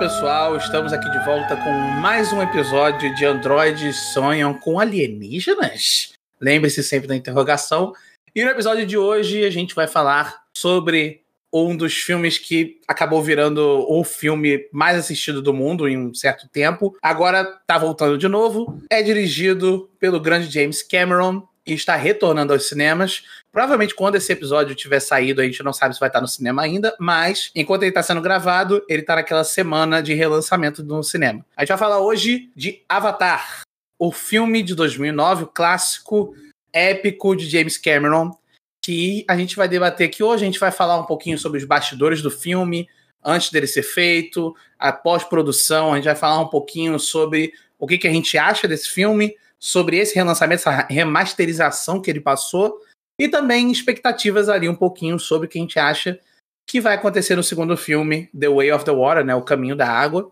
Pessoal. Estamos aqui de volta com mais um episódio de Androides Sonham com Alienígenas? Lembre-se sempre da interrogação. E no episódio de hoje a gente vai falar sobre um dos filmes que acabou virando o filme mais assistido do mundo em um certo tempo. Agora tá voltando de novo. É dirigido pelo grande James Cameron e está retornando aos cinemas. Provavelmente quando esse episódio tiver saído, a gente não sabe se vai estar no cinema ainda, mas enquanto ele está sendo gravado, ele está naquela semana de relançamento no cinema. A gente vai falar hoje de Avatar, o filme de 2009, o clássico épico de James Cameron, que a gente vai debater aqui hoje. A gente vai falar um pouquinho sobre os bastidores do filme, antes dele ser feito, a pós-produção. A gente vai falar um pouquinho sobre o que, que a gente acha desse filme, sobre esse relançamento, essa remasterização que ele passou, e também expectativas ali um pouquinho sobre o que a gente acha que vai acontecer no segundo filme, The Way of the Water, né, O Caminho da Água.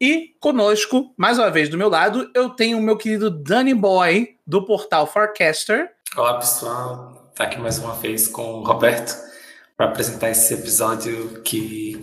E conosco, mais uma vez do meu lado, eu tenho o meu querido Danny Boy, do portal Forecaster. Olá, pessoal. Tá aqui mais uma vez com o Roberto para apresentar esse episódio que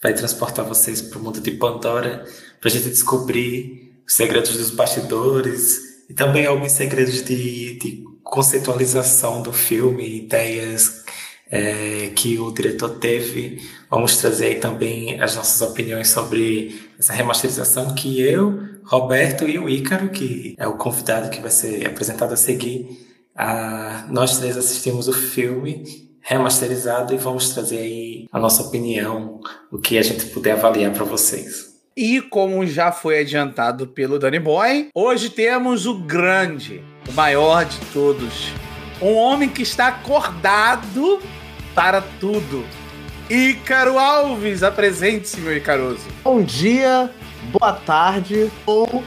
vai transportar vocês para o mundo de Pandora, para a gente descobrir os segredos dos bastidores e também alguns segredos de, de conceitualização do filme, ideias é, que o diretor teve. Vamos trazer aí também as nossas opiniões sobre essa remasterização que eu, Roberto e o Ícaro, que é o convidado que vai ser apresentado a seguir, a, nós três assistimos o filme remasterizado e vamos trazer aí a nossa opinião, o que a gente puder avaliar para vocês. E como já foi adiantado pelo Danny Boy, hoje temos o grande, o maior de todos, um homem que está acordado para tudo. Ícaro Alves, apresente-se, meu Icaroso. Bom dia, boa tarde ou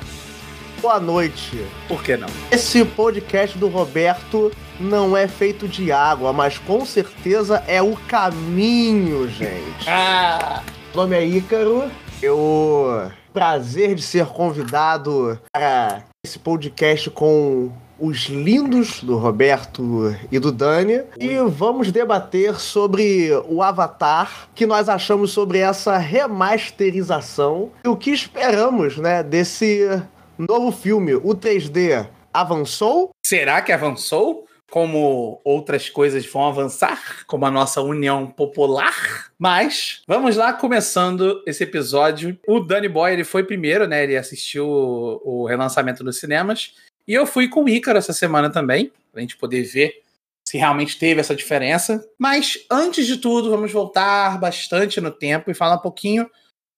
boa noite. Por que não? Esse podcast do Roberto não é feito de água, mas com certeza é o caminho, gente. ah! Meu nome é Ícaro. Eu prazer de ser convidado para esse podcast com os lindos do Roberto e do Dani e vamos debater sobre o Avatar, que nós achamos sobre essa remasterização e o que esperamos, né, desse novo filme. O 3D avançou? Será que avançou? Como outras coisas vão avançar, como a nossa união popular. Mas vamos lá, começando esse episódio. O Danny Boy ele foi primeiro, né? Ele assistiu o, o relançamento dos cinemas. E eu fui com o Ícaro essa semana também, pra gente poder ver se realmente teve essa diferença. Mas antes de tudo, vamos voltar bastante no tempo e falar um pouquinho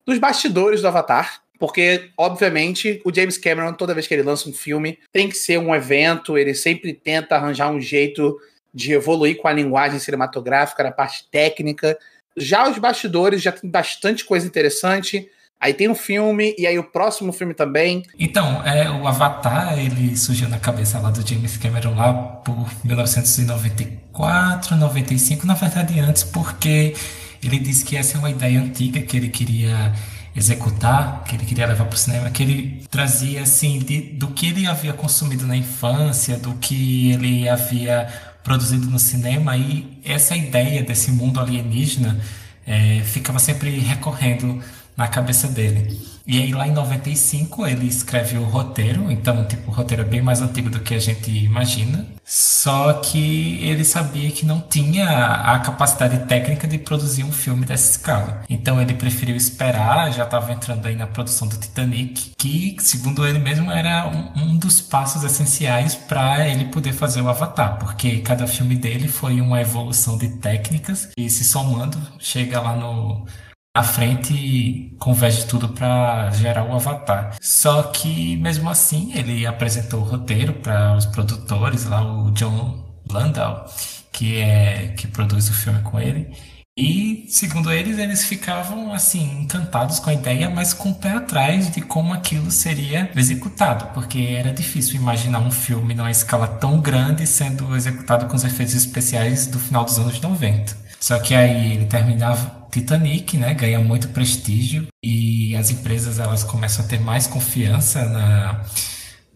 dos bastidores do Avatar. Porque, obviamente, o James Cameron, toda vez que ele lança um filme, tem que ser um evento, ele sempre tenta arranjar um jeito de evoluir com a linguagem cinematográfica, na parte técnica. Já os bastidores já tem bastante coisa interessante. Aí tem um filme, e aí o próximo filme também. Então, é, o Avatar, ele surgiu na cabeça lá do James Cameron lá por 1994, 95, na verdade antes, porque ele disse que essa é uma ideia antiga que ele queria executar, que ele queria levar para o cinema, que ele trazia assim de, do que ele havia consumido na infância, do que ele havia produzido no cinema e essa ideia desse mundo alienígena é, ficava sempre recorrendo na cabeça dele. E aí lá em 95 ele escreve o roteiro, então tipo, o roteiro é bem mais antigo do que a gente imagina. Só que ele sabia que não tinha a capacidade técnica de produzir um filme dessa escala. Então ele preferiu esperar, já estava entrando aí na produção do Titanic, que segundo ele mesmo era um, um dos passos essenciais para ele poder fazer o Avatar, porque cada filme dele foi uma evolução de técnicas e se somando chega lá no à frente converge tudo para gerar o Avatar. Só que mesmo assim ele apresentou o roteiro para os produtores lá, o John Landau, que é que produz o filme com ele. E, segundo eles, eles ficavam assim encantados com a ideia, mas com o pé atrás de como aquilo seria executado, porque era difícil imaginar um filme numa escala tão grande sendo executado com os efeitos especiais do final dos anos 90. Só que aí ele terminava Titanic, né, ganha muito prestígio e as empresas elas começam a ter mais confiança na,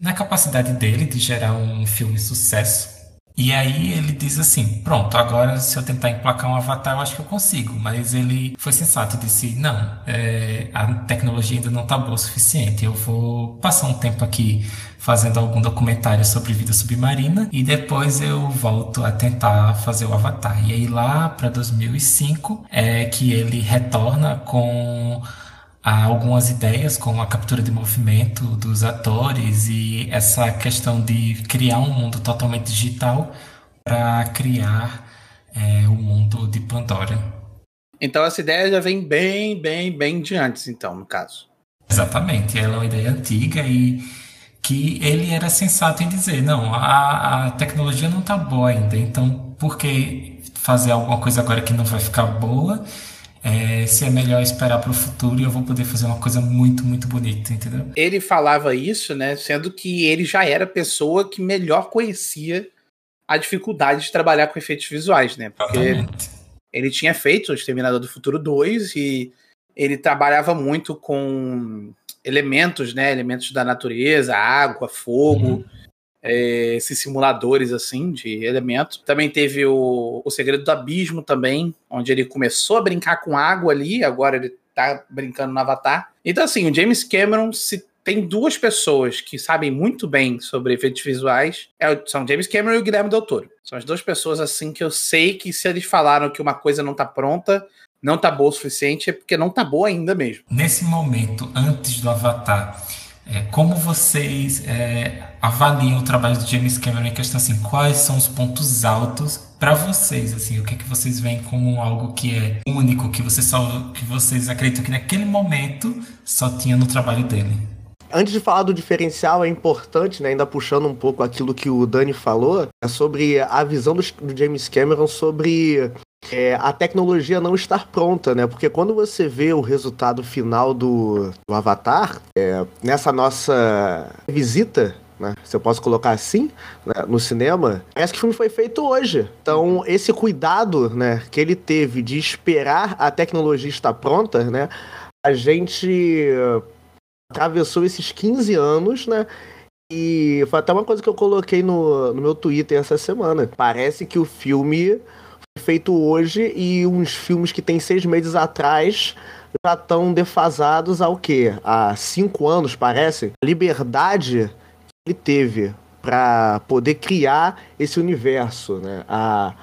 na capacidade dele de gerar um filme sucesso. E aí ele diz assim: pronto, agora se eu tentar emplacar um avatar, eu acho que eu consigo. Mas ele foi sensato e disse: não, é, a tecnologia ainda não está boa o suficiente. Eu vou passar um tempo aqui fazendo algum documentário sobre vida submarina e depois eu volto a tentar fazer o Avatar. E aí lá para 2005 é que ele retorna com algumas ideias, como a captura de movimento dos atores e essa questão de criar um mundo totalmente digital para criar é, o mundo de Pandora. Então essa ideia já vem bem, bem, bem de antes, então, no caso. Exatamente, ela é uma ideia antiga e que ele era sensato em dizer, não, a, a tecnologia não está boa ainda, então por que fazer alguma coisa agora que não vai ficar boa? É, se é melhor esperar para o futuro e eu vou poder fazer uma coisa muito, muito bonita, entendeu? Ele falava isso, né? Sendo que ele já era a pessoa que melhor conhecia a dificuldade de trabalhar com efeitos visuais, né? Porque Exatamente. ele tinha feito o Exterminador do Futuro 2 e ele trabalhava muito com elementos, né? Elementos da natureza, água, fogo, uhum. É, esses simuladores assim de elementos. Também teve o, o Segredo do Abismo também, onde ele começou a brincar com água ali, agora ele tá brincando no Avatar. Então, assim, o James Cameron se tem duas pessoas que sabem muito bem sobre efeitos visuais. É, são James Cameron e o Guilherme Del Toro. São as duas pessoas assim que eu sei que se eles falaram que uma coisa não tá pronta, não tá boa o suficiente, é porque não tá boa ainda mesmo. Nesse momento, antes do Avatar, é, como vocês é, avaliam o trabalho do James Cameron em questão assim, quais são os pontos altos para vocês, assim, o que é que vocês veem como algo que é único, que vocês só que vocês acreditam que naquele momento só tinha no trabalho dele? Antes de falar do diferencial, é importante, né, ainda puxando um pouco aquilo que o Dani falou, é sobre a visão do, do James Cameron sobre é, a tecnologia não estar pronta, né? Porque quando você vê o resultado final do, do Avatar, é, nessa nossa visita né, se eu posso colocar assim, né, no cinema, parece que o filme foi feito hoje. Então, esse cuidado né, que ele teve de esperar a tecnologia estar pronta, né, a gente atravessou esses 15 anos, né? E foi até uma coisa que eu coloquei no, no meu Twitter essa semana. Parece que o filme feito hoje e uns filmes que tem seis meses atrás já estão defasados ao quê? Há cinco anos, parece. A liberdade que ele teve para poder criar esse universo, né? A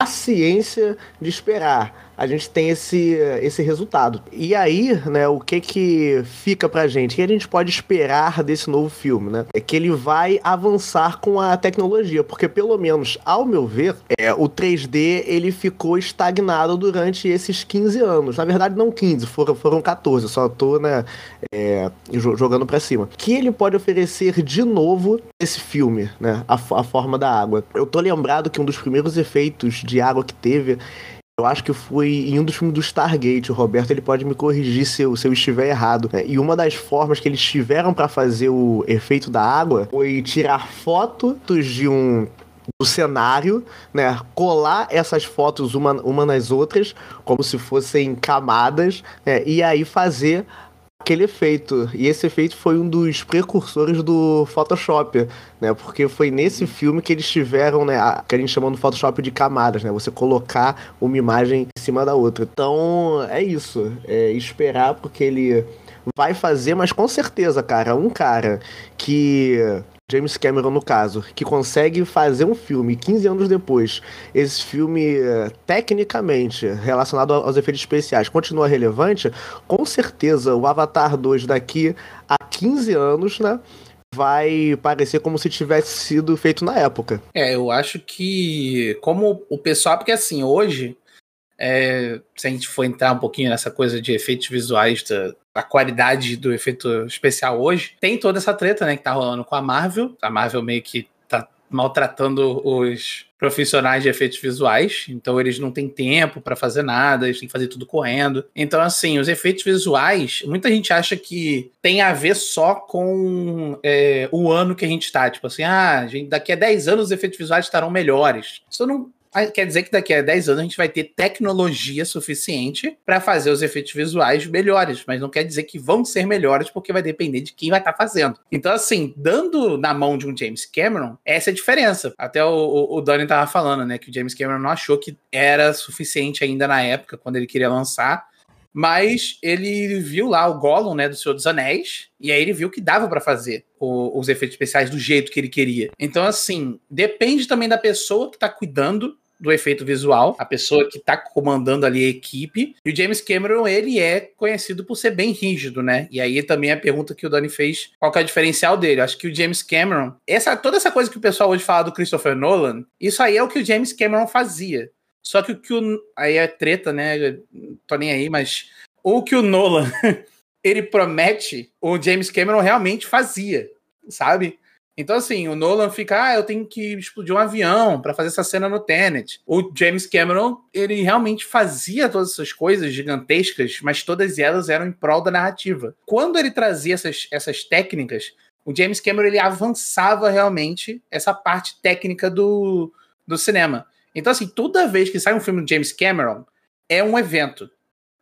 paciência de esperar a gente tem esse, esse resultado. E aí, né, o que que fica pra gente? O que a gente pode esperar desse novo filme, né? É que ele vai avançar com a tecnologia, porque pelo menos, ao meu ver, é, o 3D ele ficou estagnado durante esses 15 anos. Na verdade, não 15, foram, foram 14, só tô, né, é, jogando pra cima. Que ele pode oferecer de novo esse filme, né, a, a forma da água. Eu tô lembrado que um dos primeiros efeitos de água que teve eu acho que foi em um dos filmes do Stargate. O Roberto ele pode me corrigir se eu, se eu estiver errado. Né? E uma das formas que eles tiveram para fazer o efeito da água foi tirar fotos de um do cenário, né? Colar essas fotos uma, uma nas outras, como se fossem camadas, né? E aí fazer aquele efeito. E esse efeito foi um dos precursores do Photoshop, né? Porque foi nesse filme que eles tiveram, né, a, que a gente chama no Photoshop de camadas, né? Você colocar uma imagem em cima da outra. Então, é isso. É esperar porque ele vai fazer, mas com certeza, cara, um cara que James Cameron, no caso, que consegue fazer um filme 15 anos depois, esse filme, tecnicamente, relacionado aos efeitos especiais, continua relevante, com certeza o Avatar 2 daqui a 15 anos, né? Vai parecer como se tivesse sido feito na época. É, eu acho que, como o pessoal, porque assim, hoje é, se a gente for entrar um pouquinho nessa coisa de efeitos visuais, da, da, qualidade do efeito especial hoje, tem toda essa treta, né, que tá rolando com a Marvel. A Marvel meio que tá maltratando os profissionais de efeitos visuais, então eles não têm tempo para fazer nada, eles têm que fazer tudo correndo. Então, assim, os efeitos visuais, muita gente acha que tem a ver só com é, o ano que a gente tá. Tipo assim, ah, gente, daqui a 10 anos os efeitos visuais estarão melhores. Isso não quer dizer que daqui a 10 anos a gente vai ter tecnologia suficiente para fazer os efeitos visuais melhores, mas não quer dizer que vão ser melhores porque vai depender de quem vai estar tá fazendo. Então, assim, dando na mão de um James Cameron, essa é a diferença. Até o, o, o Donnie tava falando, né, que o James Cameron não achou que era suficiente ainda na época, quando ele queria lançar, mas ele viu lá o Gollum, né, do Senhor dos Anéis, e aí ele viu que dava para fazer o, os efeitos especiais do jeito que ele queria. Então, assim, depende também da pessoa que tá cuidando do efeito visual, a pessoa que tá comandando ali a equipe. E o James Cameron, ele é conhecido por ser bem rígido, né? E aí também a pergunta que o Dani fez, qual que é o diferencial dele? Acho que o James Cameron, essa toda essa coisa que o pessoal hoje fala do Christopher Nolan, isso aí é o que o James Cameron fazia. Só que o que o. Aí é treta, né? Tô nem aí, mas. O que o Nolan ele promete, o James Cameron realmente fazia, sabe? Então, assim, o Nolan fica, ah, eu tenho que explodir um avião para fazer essa cena no Tenet. O James Cameron, ele realmente fazia todas essas coisas gigantescas, mas todas elas eram em prol da narrativa. Quando ele trazia essas, essas técnicas, o James Cameron ele avançava realmente essa parte técnica do, do cinema. Então, assim, toda vez que sai um filme do James Cameron, é um evento.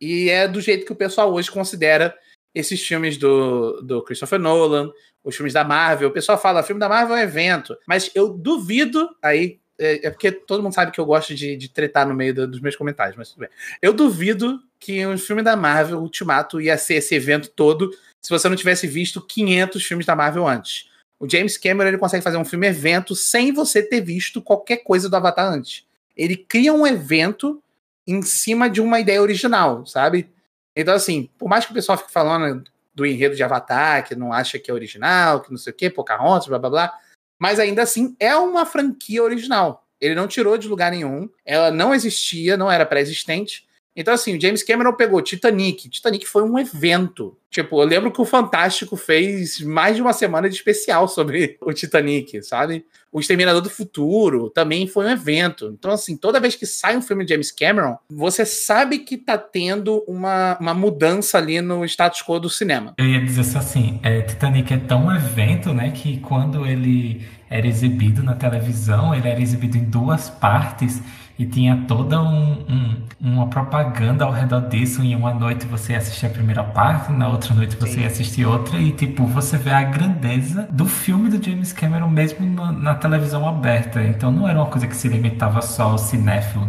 E é do jeito que o pessoal hoje considera esses filmes do, do Christopher Nolan, os filmes da Marvel. O pessoal fala, filme da Marvel é um evento. Mas eu duvido, aí, é, é porque todo mundo sabe que eu gosto de, de tretar no meio do, dos meus comentários, mas tudo bem. Eu duvido que um filme da Marvel, Ultimato, ia ser esse evento todo se você não tivesse visto 500 filmes da Marvel antes. O James Cameron ele consegue fazer um filme evento sem você ter visto qualquer coisa do Avatar antes. Ele cria um evento em cima de uma ideia original, sabe? Então, assim, por mais que o pessoal fique falando do enredo de Avatar, que não acha que é original, que não sei o quê, Pocahontas, blá blá blá, mas ainda assim é uma franquia original. Ele não tirou de lugar nenhum, ela não existia, não era pré-existente. Então, assim, o James Cameron pegou Titanic. Titanic foi um evento. Tipo, eu lembro que o Fantástico fez mais de uma semana de especial sobre o Titanic, sabe? O Exterminador do Futuro também foi um evento. Então, assim, toda vez que sai um filme de James Cameron, você sabe que tá tendo uma, uma mudança ali no status quo do cinema. Eu ia dizer assim, é, Titanic é tão evento, né, que quando ele era exibido na televisão, ele era exibido em duas partes e tinha toda um, um, uma propaganda ao redor disso. Em uma noite você ia assistir a primeira parte, na outra noite você Sim. ia assistir outra, e tipo, você vê a grandeza do filme do James Cameron mesmo na televisão aberta. Então não era uma coisa que se limitava só ao cinéfilo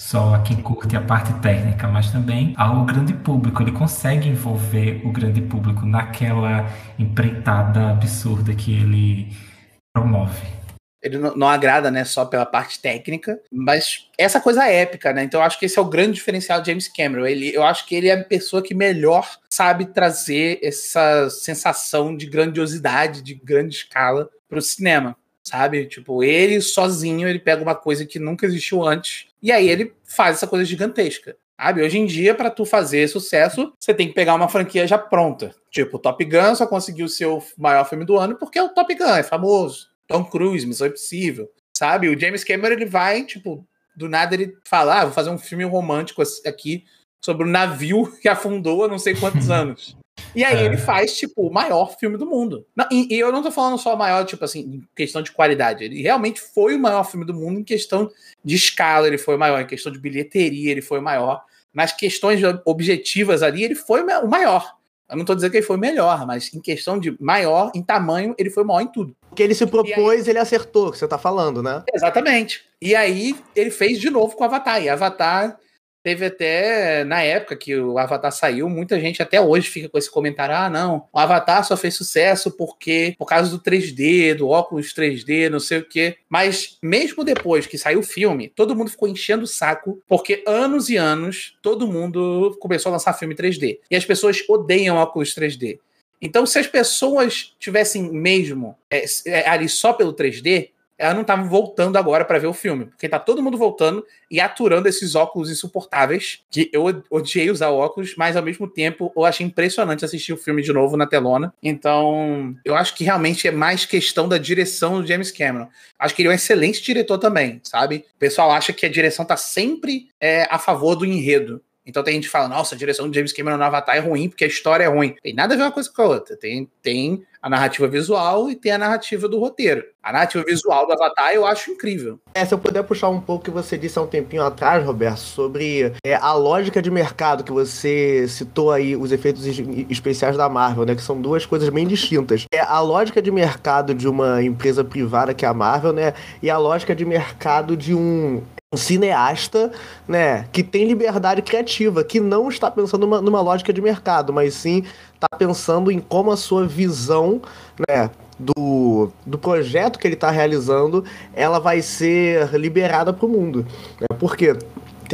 só a quem curte a parte técnica, mas também ao grande público. Ele consegue envolver o grande público naquela empreitada absurda que ele promove ele não, agrada, né, só pela parte técnica, mas essa coisa épica, né? Então eu acho que esse é o grande diferencial de James Cameron. Ele, eu acho que ele é a pessoa que melhor sabe trazer essa sensação de grandiosidade, de grande escala para o cinema, sabe? Tipo, ele sozinho, ele pega uma coisa que nunca existiu antes e aí ele faz essa coisa gigantesca. Sabe? Hoje em dia, para tu fazer sucesso, você tem que pegar uma franquia já pronta. Tipo, Top Gun só conseguiu ser o maior filme do ano porque é o Top Gun, é famoso. Tom Cruise, Missão Impossível, sabe? O James Cameron, ele vai, tipo, do nada ele fala, ah, vou fazer um filme romântico aqui sobre o um navio que afundou há não sei quantos anos. E aí é. ele faz, tipo, o maior filme do mundo. Não, e, e, eu não tô falando só o maior, tipo assim, em questão de qualidade. Ele realmente foi o maior filme do mundo em questão de escala, ele foi o maior. Em questão de bilheteria, ele foi o maior. Nas questões objetivas ali, ele foi o maior. Eu não tô dizendo que ele foi o melhor, mas em questão de maior, em tamanho, ele foi o maior em tudo que ele se propôs, aí... ele acertou, que você tá falando, né? Exatamente. E aí ele fez de novo com o Avatar. E Avatar teve até, na época que o Avatar saiu, muita gente até hoje fica com esse comentário: ah, não, o Avatar só fez sucesso porque por causa do 3D, do óculos 3D, não sei o quê. Mas mesmo depois que saiu o filme, todo mundo ficou enchendo o saco, porque anos e anos todo mundo começou a lançar filme 3D. E as pessoas odeiam óculos 3D. Então, se as pessoas tivessem mesmo é, é, ali só pelo 3D, elas não estavam voltando agora para ver o filme, porque tá todo mundo voltando e aturando esses óculos insuportáveis, que eu odiei usar óculos, mas ao mesmo tempo eu achei impressionante assistir o filme de novo na telona. Então, eu acho que realmente é mais questão da direção do James Cameron. Acho que ele é um excelente diretor também, sabe? O pessoal acha que a direção tá sempre é, a favor do enredo. Então tem gente que fala, nossa, a direção de James Cameron no Avatar é ruim porque a história é ruim. Tem nada a ver uma coisa com a outra. Tem, tem a narrativa visual e tem a narrativa do roteiro. A narrativa visual do Avatar eu acho incrível. É, se eu puder puxar um pouco o que você disse há um tempinho atrás, Roberto, sobre é, a lógica de mercado que você citou aí, os efeitos especiais da Marvel, né? Que são duas coisas bem distintas. É a lógica de mercado de uma empresa privada que é a Marvel, né? E a lógica de mercado de um um cineasta, né, que tem liberdade criativa, que não está pensando numa, numa lógica de mercado, mas sim está pensando em como a sua visão, né, do, do projeto que ele está realizando, ela vai ser liberada para o mundo. Né? Por quê?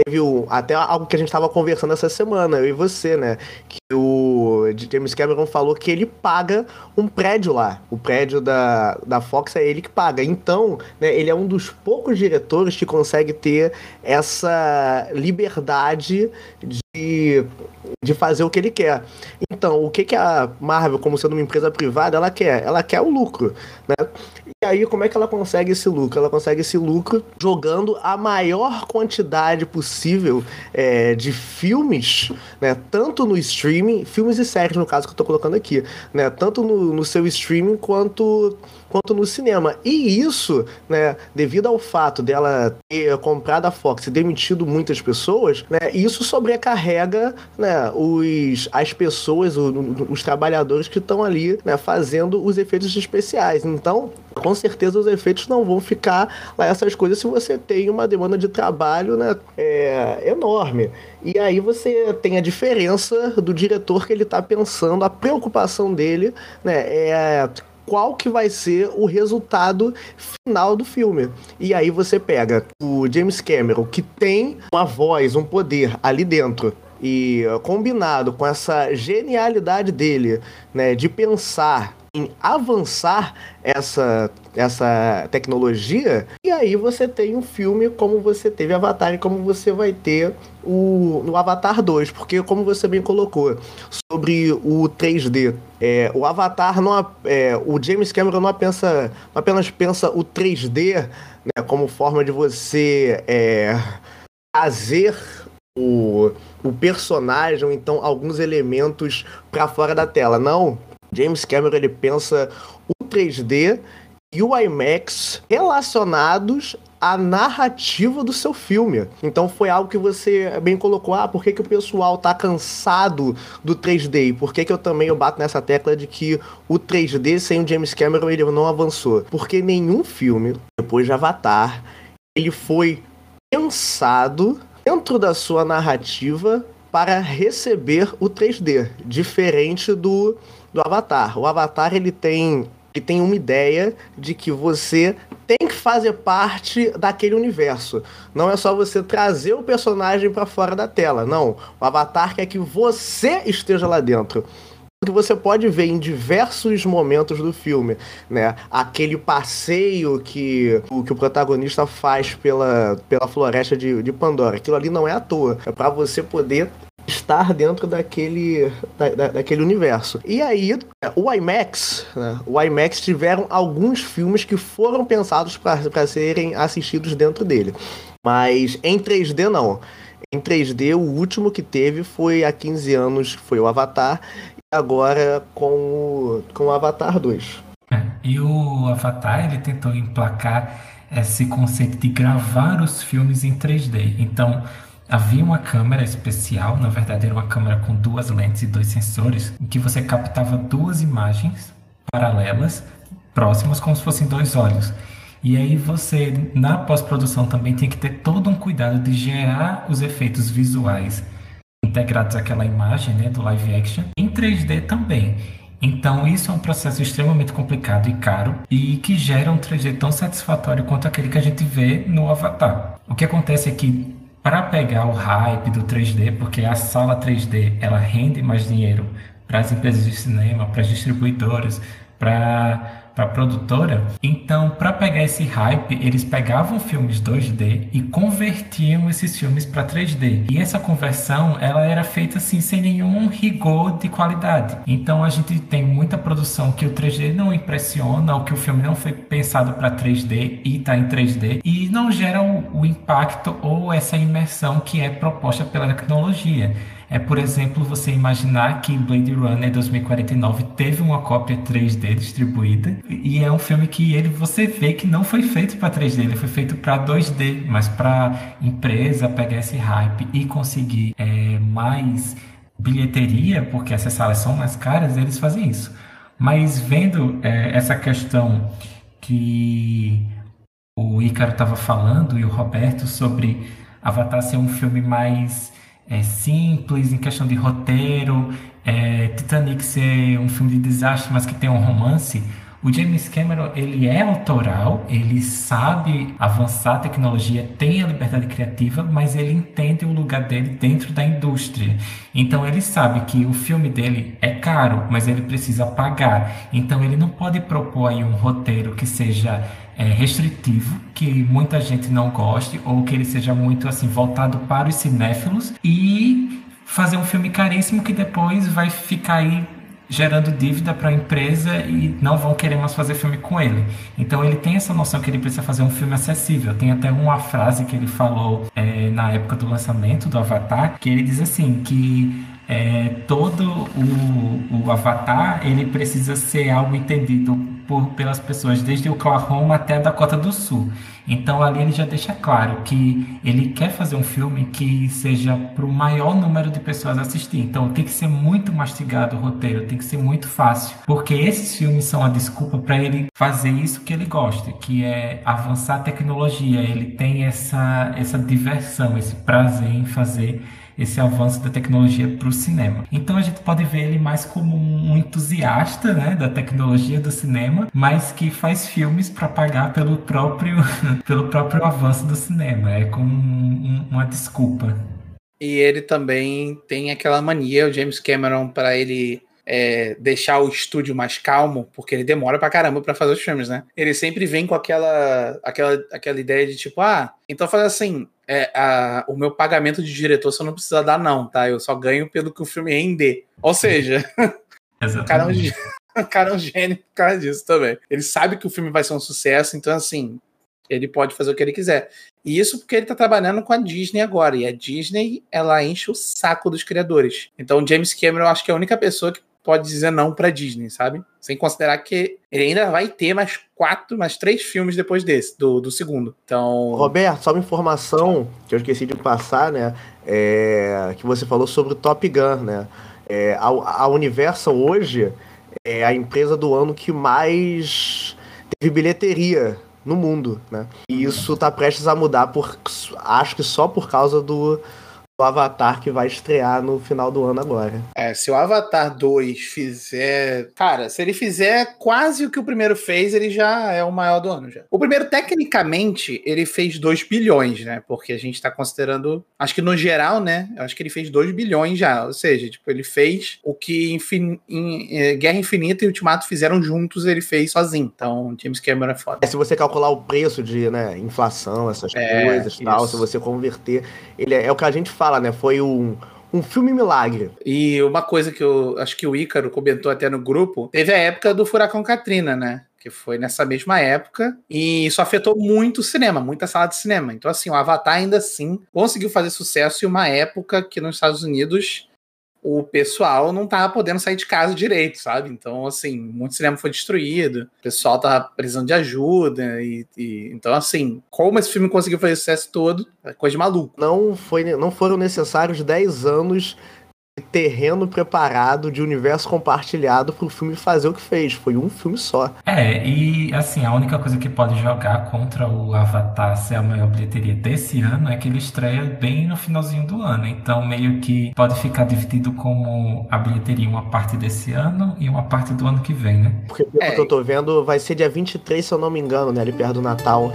Teve o, até algo que a gente estava conversando essa semana, eu e você, né? Que o James Cameron falou que ele paga um prédio lá. O prédio da, da Fox é ele que paga. Então, né, ele é um dos poucos diretores que consegue ter essa liberdade de, de fazer o que ele quer. Então, o que, que a Marvel, como sendo uma empresa privada, ela quer? Ela quer o lucro, né? E aí, como é que ela consegue esse lucro? Ela consegue esse lucro jogando a maior quantidade possível é, de filmes, né? Tanto no streaming, filmes e séries, no caso que eu tô colocando aqui, né? Tanto no, no seu streaming quanto quanto no cinema. E isso, né, devido ao fato dela ter comprado a Fox e demitido muitas pessoas, né, isso sobrecarrega, né, os, as pessoas, os, os trabalhadores que estão ali, né, fazendo os efeitos especiais. Então, com certeza os efeitos não vão ficar lá essas coisas se você tem uma demanda de trabalho, né, é, enorme. E aí você tem a diferença do diretor que ele está pensando, a preocupação dele, né, é qual que vai ser o resultado final do filme. E aí você pega o James Cameron, que tem uma voz, um poder ali dentro, e combinado com essa genialidade dele, né, de pensar em avançar essa, essa tecnologia, e aí você tem um filme como você teve Avatar e como você vai ter o, no Avatar 2, porque como você bem colocou, sobre o 3D, é, o Avatar não é, o James Cameron não, pensa, não apenas pensa o 3D né, como forma de você é, trazer o, o personagem, ou então alguns elementos para fora da tela. Não, James Cameron ele pensa o 3D e o IMAX relacionados à narrativa do seu filme. Então foi algo que você bem colocou, ah, por que, que o pessoal tá cansado do 3D? E por que, que eu também eu bato nessa tecla de que o 3D sem o James Cameron ele não avançou? Porque nenhum filme, depois de Avatar, ele foi pensado dentro da sua narrativa para receber o 3D, diferente do do Avatar. O Avatar ele tem ele tem uma ideia de que você tem que fazer parte daquele universo. Não é só você trazer o personagem para fora da tela. Não. O Avatar quer que você esteja lá dentro que você pode ver em diversos momentos do filme, né? Aquele passeio que o, que o protagonista faz pela, pela floresta de, de Pandora. Aquilo ali não é à toa. É para você poder estar dentro daquele, da, da, daquele universo. E aí, o IMAX, né, o IMAX tiveram alguns filmes que foram pensados para serem assistidos dentro dele. Mas em 3D não. Em 3D, o último que teve foi há 15 anos, foi o Avatar, e agora com o, com o Avatar 2. É, e o Avatar, ele tentou emplacar esse conceito de gravar os filmes em 3D. Então, Havia uma câmera especial, na verdade era uma câmera com duas lentes e dois sensores, em que você captava duas imagens paralelas, próximas, como se fossem dois olhos. E aí você, na pós-produção, também tem que ter todo um cuidado de gerar os efeitos visuais integrados àquela imagem, né, do live action, em 3D também. Então, isso é um processo extremamente complicado e caro e que gera um 3D tão satisfatório quanto aquele que a gente vê no Avatar. O que acontece é que para pegar o hype do 3D, porque a sala 3D ela rende mais dinheiro para as empresas de cinema, para as distribuidoras, para para produtora. Então, para pegar esse hype, eles pegavam filmes 2D e convertiam esses filmes para 3D. E essa conversão, ela era feita assim sem nenhum rigor de qualidade. Então, a gente tem muita produção que o 3D não impressiona, ou que o filme não foi pensado para 3D e está em 3D e não gera o, o impacto ou essa imersão que é proposta pela tecnologia é, por exemplo, você imaginar que Blade Runner 2049 teve uma cópia 3D distribuída e é um filme que ele você vê que não foi feito para 3D, ele foi feito para 2D, mas para empresa pegar esse hype e conseguir é, mais bilheteria, porque essas salas são mais caras, eles fazem isso. Mas vendo é, essa questão que o Ícaro estava falando e o Roberto sobre Avatar ser um filme mais é, simples em questão de roteiro, é, Titanic ser um filme de desastre, mas que tem um romance, o James Cameron, ele é autoral, ele sabe avançar a tecnologia, tem a liberdade criativa, mas ele entende o lugar dele dentro da indústria. Então ele sabe que o filme dele é caro, mas ele precisa pagar. Então ele não pode propor aí um roteiro que seja é, restritivo, que muita gente não goste, ou que ele seja muito assim voltado para os cinéfilos e fazer um filme caríssimo que depois vai ficar aí gerando dívida para a empresa e não vão querer mais fazer filme com ele. Então ele tem essa noção que ele precisa fazer um filme acessível. Tem até uma frase que ele falou é, na época do lançamento do Avatar, que ele diz assim que é, todo o, o Avatar ele precisa ser algo entendido por, pelas pessoas desde Oklahoma até a Dakota do Sul. Então ali ele já deixa claro que ele quer fazer um filme que seja para o maior número de pessoas assistir. Então tem que ser muito mastigado o roteiro, tem que ser muito fácil, porque esses filmes são a desculpa para ele fazer isso que ele gosta, que é avançar a tecnologia. Ele tem essa essa diversão, esse prazer em fazer esse avanço da tecnologia para o cinema. Então a gente pode ver ele mais como um entusiasta né, da tecnologia do cinema, mas que faz filmes para pagar pelo próprio, pelo próprio avanço do cinema. É como um, uma desculpa. E ele também tem aquela mania, o James Cameron, para ele é, deixar o estúdio mais calmo, porque ele demora pra caramba pra fazer os filmes, né? Ele sempre vem com aquela, aquela, aquela ideia de tipo, ah, então faz assim, é, a, o meu pagamento de diretor você não precisa dar, não, tá? Eu só ganho pelo que o filme render. Ou seja, o cara, é um, o cara é um gênio por causa disso também. Ele sabe que o filme vai ser um sucesso, então assim, ele pode fazer o que ele quiser. E isso porque ele tá trabalhando com a Disney agora. E a Disney, ela enche o saco dos criadores. Então, James Cameron, eu acho que é a única pessoa que pode dizer não pra Disney, sabe? Sem considerar que ele ainda vai ter mais quatro, mais três filmes depois desse, do, do segundo. Então. Roberto, só uma informação que eu esqueci de passar, né? É, que você falou sobre o Top Gun, né? É, a, a Universal hoje é a empresa do ano que mais teve bilheteria no mundo, né? E isso tá prestes a mudar por acho que só por causa do o Avatar que vai estrear no final do ano agora. É, se o Avatar 2 fizer. Cara, se ele fizer quase o que o primeiro fez, ele já é o maior do ano já. O primeiro, tecnicamente, ele fez 2 bilhões, né? Porque a gente tá considerando. Acho que no geral, né? Acho que ele fez 2 bilhões já. Ou seja, tipo, ele fez o que infin... em, é, Guerra Infinita e Ultimato fizeram juntos, ele fez sozinho. Então, James Cameron é foda. É, se você calcular o preço de né, inflação, essas é, coisas e tal, se você converter, ele é, é o que a gente fala fala, né? Foi um, um filme milagre. E uma coisa que eu acho que o Ícaro comentou até no grupo, teve a época do Furacão Katrina, né? Que foi nessa mesma época, e isso afetou muito o cinema, muita sala de cinema. Então, assim, o Avatar ainda assim conseguiu fazer sucesso em uma época que nos Estados Unidos o pessoal não tava podendo sair de casa direito, sabe? Então, assim, muito cinema foi destruído, o pessoal tava precisando de ajuda, e, e, então, assim, como esse filme conseguiu fazer sucesso todo, é coisa de maluco. Não, foi, não foram necessários 10 anos terreno preparado de universo compartilhado para o filme fazer o que fez. Foi um filme só. É, e assim, a única coisa que pode jogar contra o Avatar ser a maior bilheteria desse ano é que ele estreia bem no finalzinho do ano. Então, meio que pode ficar dividido como a bilheteria uma parte desse ano e uma parte do ano que vem, né? Porque pelo é. que eu tô vendo, vai ser dia 23, se eu não me engano, né? Ali perto do Natal.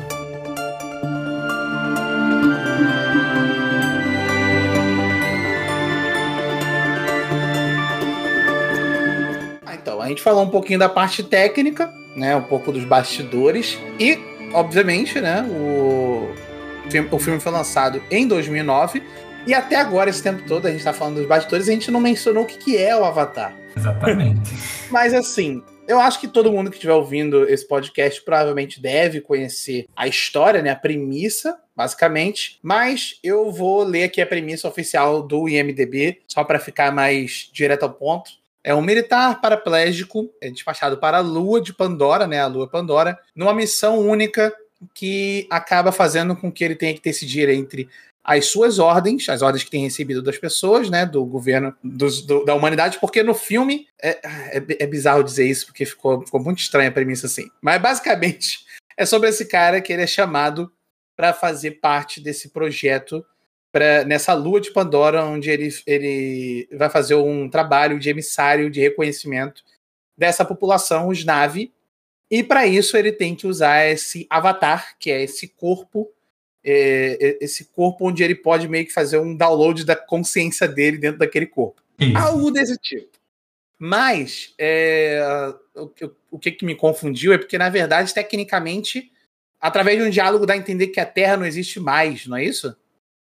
Falou um pouquinho da parte técnica, né? Um pouco dos bastidores. E, obviamente, né? O filme, o filme foi lançado em 2009. E até agora, esse tempo todo, a gente tá falando dos bastidores, a gente não mencionou o que, que é o Avatar. Exatamente. Mas assim, Eu acho que todo mundo que estiver ouvindo esse podcast provavelmente deve conhecer a história, né? A premissa, basicamente. Mas eu vou ler aqui a premissa oficial do IMDB, só para ficar mais direto ao ponto. É um militar paraplégico, é despachado para a Lua de Pandora, né? A Lua Pandora, numa missão única que acaba fazendo com que ele tenha que decidir entre as suas ordens, as ordens que tem recebido das pessoas, né, do governo, dos, do, da humanidade, porque no filme é, é, é, bizarro dizer isso, porque ficou, ficou muito estranha a premissa assim. Mas basicamente é sobre esse cara que ele é chamado para fazer parte desse projeto pra, nessa lua de Pandora, onde ele, ele vai fazer um trabalho de emissário de reconhecimento dessa população, os Na'vi, e para isso ele tem que usar esse avatar, que é esse corpo é, é, esse corpo onde ele pode meio que fazer um download da consciência dele dentro daquele corpo. Isso. Algo desse tipo. Mas é, o, o que, que me confundiu é porque, na verdade, tecnicamente, através de um diálogo dá a entender que a Terra não existe mais, não é isso?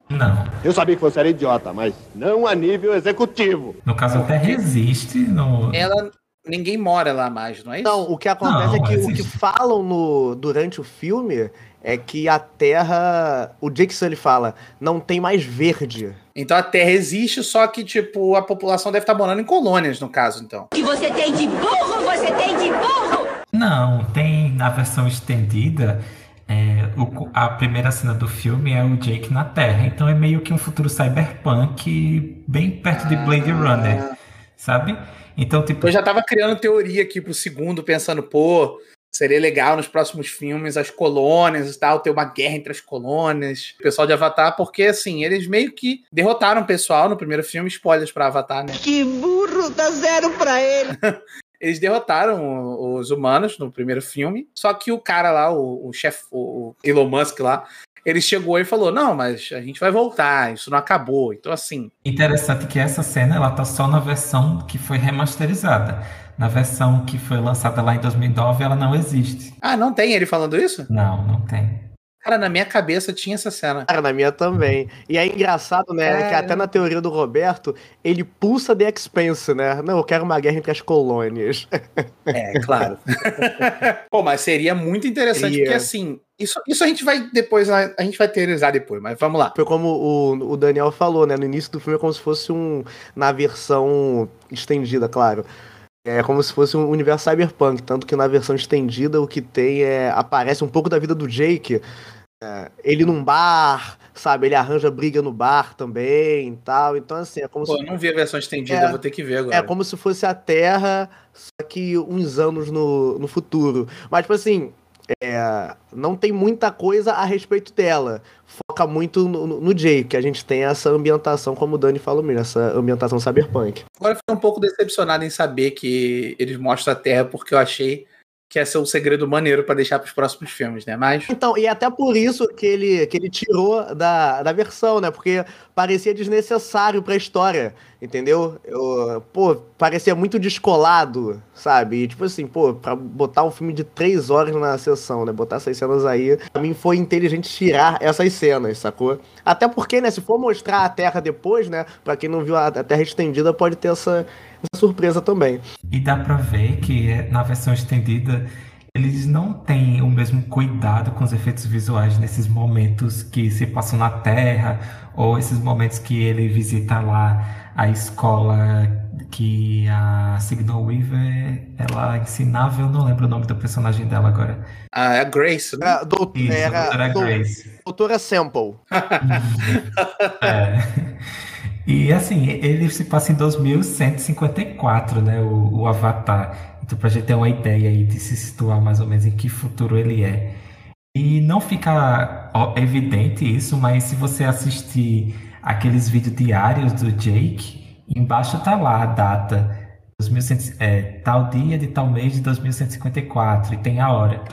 Não. Eu sabia que você era idiota, mas não a nível executivo. No caso, a Terra existe. No... Ela. Ninguém mora lá mais, não é isso? Não, o que acontece não, é que existe. o que falam no, durante o filme é que a Terra, o Dixon ele fala, não tem mais verde. Então a Terra existe, só que tipo a população deve estar morando em colônias no caso, então. O que você tem de burro, você tem de burro. Não, tem na versão estendida. É, o, a primeira cena do filme é o Jake na Terra, então é meio que um futuro cyberpunk bem perto de Blade ah. Runner, sabe? Então, tipo. Eu já tava criando teoria aqui pro segundo, pensando, pô, Seria legal nos próximos filmes as colônias e tal, ter uma guerra entre as colônias, o pessoal de Avatar, porque assim, eles meio que derrotaram o pessoal no primeiro filme, spoilers para Avatar, né? Que burro, dá zero pra ele. eles derrotaram os humanos no primeiro filme, só que o cara lá, o, o chefe, o Elon Musk lá, ele chegou e falou: Não, mas a gente vai voltar, isso não acabou. Então, assim. Interessante que essa cena ela tá só na versão que foi remasterizada. Na versão que foi lançada lá em 2009, ela não existe. Ah, não tem ele falando isso? Não, não tem. Cara, na minha cabeça tinha essa cena. Cara, na minha também. E é engraçado, né? É... Que até na teoria do Roberto, ele pulsa The Expense, né? Não, eu quero uma guerra entre as colônias. É, claro. Pô, mas seria muito interessante, porque assim, isso, isso a gente vai depois, a, gente vai teorizar depois, mas vamos lá. Foi como o, o Daniel falou, né? No início do filme é como se fosse um. Na versão estendida, claro é como se fosse um universo cyberpunk, tanto que na versão estendida o que tem é. aparece um pouco da vida do Jake. É, ele num bar, sabe? Ele arranja briga no bar também e tal. Então, assim, é como Pô, se. eu não vi a versão estendida, é, vou ter que ver agora. É como se fosse a Terra, só que uns anos no, no futuro. Mas, tipo assim, é, não tem muita coisa a respeito dela. Foca muito no, no, no Jay, que a gente tem essa ambientação, como o Dani falou mesmo, essa ambientação cyberpunk. Agora eu fiquei um pouco decepcionado em saber que eles mostram a Terra, porque eu achei que ia ser um segredo maneiro para deixar para os próximos filmes, né? Mas então e até por isso que ele que ele tirou da, da versão, né? Porque parecia desnecessário para a história, entendeu? Eu, pô, parecia muito descolado, sabe? E, tipo assim, pô, para botar um filme de três horas na sessão, né? Botar essas cenas aí, para mim foi inteligente tirar essas cenas, sacou? Até porque, né? Se for mostrar a Terra depois, né? Para quem não viu a, Terra estendida, pode ter essa surpresa também. E dá pra ver que na versão estendida eles não têm o mesmo cuidado com os efeitos visuais nesses momentos que se passam na Terra, ou esses momentos que ele visita lá a escola que a Signal Weaver ela ensinava, eu não lembro o nome do personagem dela agora. Ah, é a Grace, né? É, do, Isso, era, a doutora Grace. Doutora Sample. é. E assim, ele se passa em 2154, né? O, o Avatar. Então, pra gente ter uma ideia aí de se situar mais ou menos em que futuro ele é. E não fica evidente isso, mas se você assistir aqueles vídeos diários do Jake, embaixo tá lá a data. 2100, é, tal dia de tal mês de 2154 e tem a hora.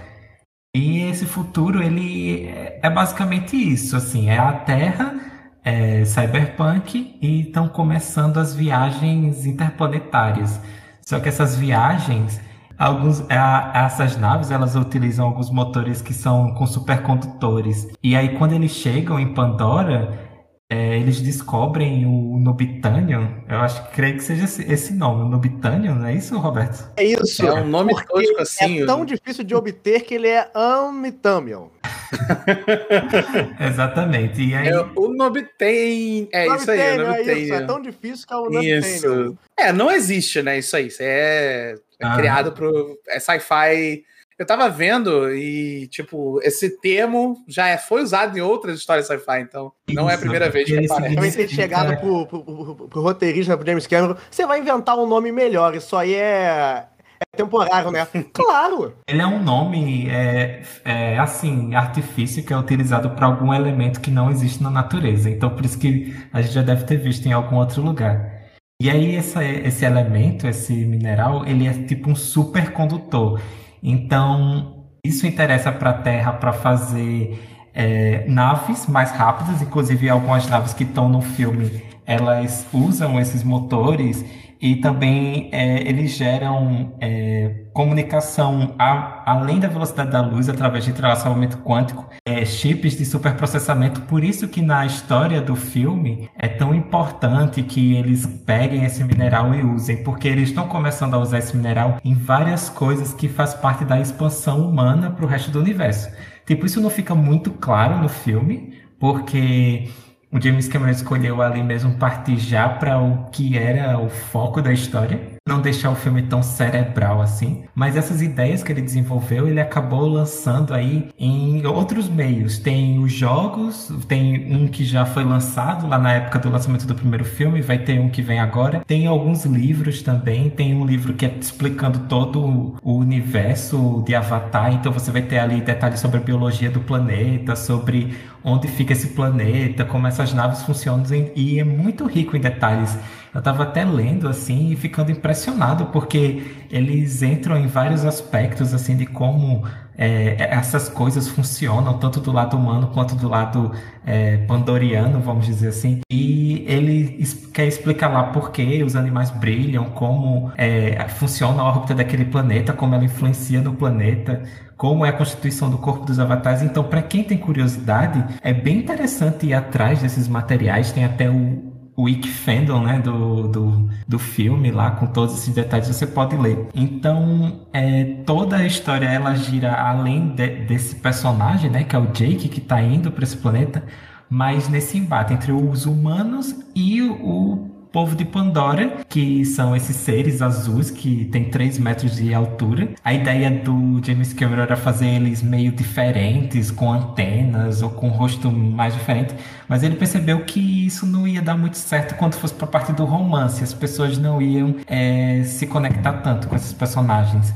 E esse futuro ele é, é basicamente isso, assim, é a Terra é, cyberpunk e estão começando as viagens interplanetárias. Só que essas viagens, alguns, a, essas naves, elas utilizam alguns motores que são com supercondutores. E aí quando eles chegam em Pandora, é, eles descobrem o Nobitanium. Eu acho que creio que seja esse, esse nome, o Nobitanium, não é isso, Roberto? É isso. É um nome tosco assim. É tão difícil de obter que ele é Amitamion. Exatamente. E aí, É, o Nobitane. É isso aí, o é. É tão difícil que é o Nobitanium. Isso. É, não existe, né? Isso aí. Isso é, é Ah. criado pro. É sci-fi. Eu tava vendo e, tipo, esse termo já é, foi usado em outras histórias sci-fi, então não é a primeira vez que aparece. Devem ter chegado pro, pro, pro, pro roteirista, pro James Cameron. Você vai inventar um nome melhor. Isso aí é, é temporário, né? Claro! ele é um nome, é, é, assim, artifício que é utilizado para algum elemento que não existe na natureza. Então, por isso que a gente já deve ter visto em algum outro lugar. E aí, essa, esse elemento, esse mineral, ele é tipo um supercondutor. Então, isso interessa para a Terra para fazer é, naves mais rápidas, inclusive algumas naves que estão no filme, elas usam esses motores e também é, eles geram é, comunicação a- além da velocidade da luz através de entrelaçamento quântico, é, chips de superprocessamento. Por isso que na história do filme é tão importante que eles peguem esse mineral e usem, porque eles estão começando a usar esse mineral em várias coisas que faz parte da expansão humana para o resto do universo. Tipo, isso não fica muito claro no filme, porque o James Cameron escolheu ali mesmo partir já para o que era o foco da história, não deixar o filme tão cerebral assim. Mas essas ideias que ele desenvolveu, ele acabou lançando aí em outros meios. Tem os jogos, tem um que já foi lançado lá na época do lançamento do primeiro filme, vai ter um que vem agora. Tem alguns livros também, tem um livro que é explicando todo o universo de Avatar, então você vai ter ali detalhes sobre a biologia do planeta, sobre onde fica esse planeta, como essas naves funcionam, e é muito rico em detalhes. Eu tava até lendo assim e ficando impressionado, porque eles entram em vários aspectos assim de como é, essas coisas funcionam, tanto do lado humano quanto do lado é, pandoriano, vamos dizer assim. E ele quer explicar lá por que os animais brilham, como é, funciona a órbita daquele planeta, como ela influencia no planeta, como é a constituição do corpo dos avatares. Então, para quem tem curiosidade, é bem interessante ir atrás desses materiais. Tem até o Wiki Fandom, né, do, do, do filme lá, com todos esses detalhes, você pode ler. Então, é, toda a história, ela gira além de- desse personagem, né, que é o Jake, que está indo para esse planeta, mas nesse embate entre os humanos e o povo de Pandora, que são esses seres azuis que tem 3 metros de altura. A ideia do James Cameron era fazer eles meio diferentes, com antenas ou com um rosto mais diferente, mas ele percebeu que isso não ia dar muito certo quando fosse para a parte do romance. As pessoas não iam é, se conectar tanto com esses personagens.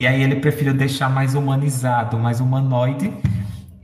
E aí ele preferiu deixar mais humanizado, mais humanoide.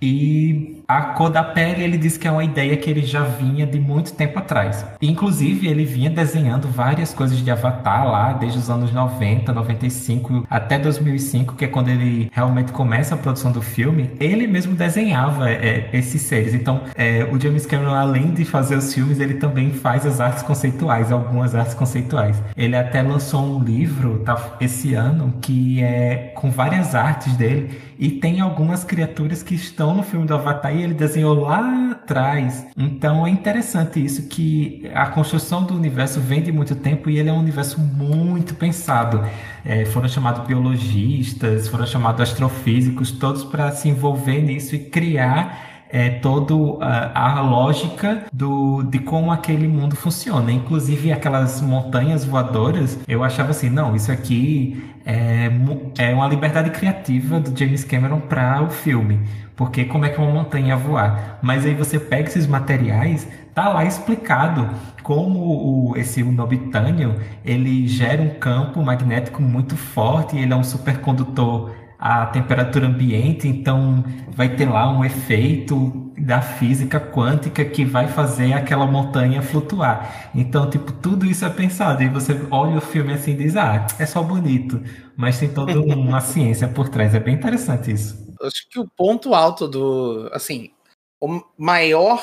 E a cor da pele, ele disse que é uma ideia que ele já vinha de muito tempo atrás. Inclusive, ele vinha desenhando várias coisas de Avatar lá, desde os anos 90, 95 até 2005, que é quando ele realmente começa a produção do filme. Ele mesmo desenhava é, esses seres. Então, é, o James Cameron, além de fazer os filmes, ele também faz as artes conceituais, algumas artes conceituais. Ele até lançou um livro tá, esse ano que é com várias artes dele e tem algumas criaturas que estão no filme do Avatar ele desenhou lá atrás. Então é interessante isso que a construção do universo vem de muito tempo e ele é um universo muito pensado. É, foram chamados biologistas, foram chamados astrofísicos, todos para se envolver nisso e criar é, toda a, a lógica do, de como aquele mundo funciona. Inclusive aquelas montanhas voadoras, eu achava assim, não, isso aqui é, é uma liberdade criativa do James Cameron para o filme. Porque como é que uma montanha ia voar? Mas aí você pega esses materiais, tá lá explicado como o, esse Nobitânio, ele gera um campo magnético muito forte, ele é um supercondutor a temperatura ambiente, então vai ter lá um efeito da física quântica que vai fazer aquela montanha flutuar. Então, tipo, tudo isso é pensado. E você olha o filme assim e diz, ah, é só bonito. Mas tem toda uma ciência por trás. É bem interessante isso. Acho que o ponto alto do. Assim, o maior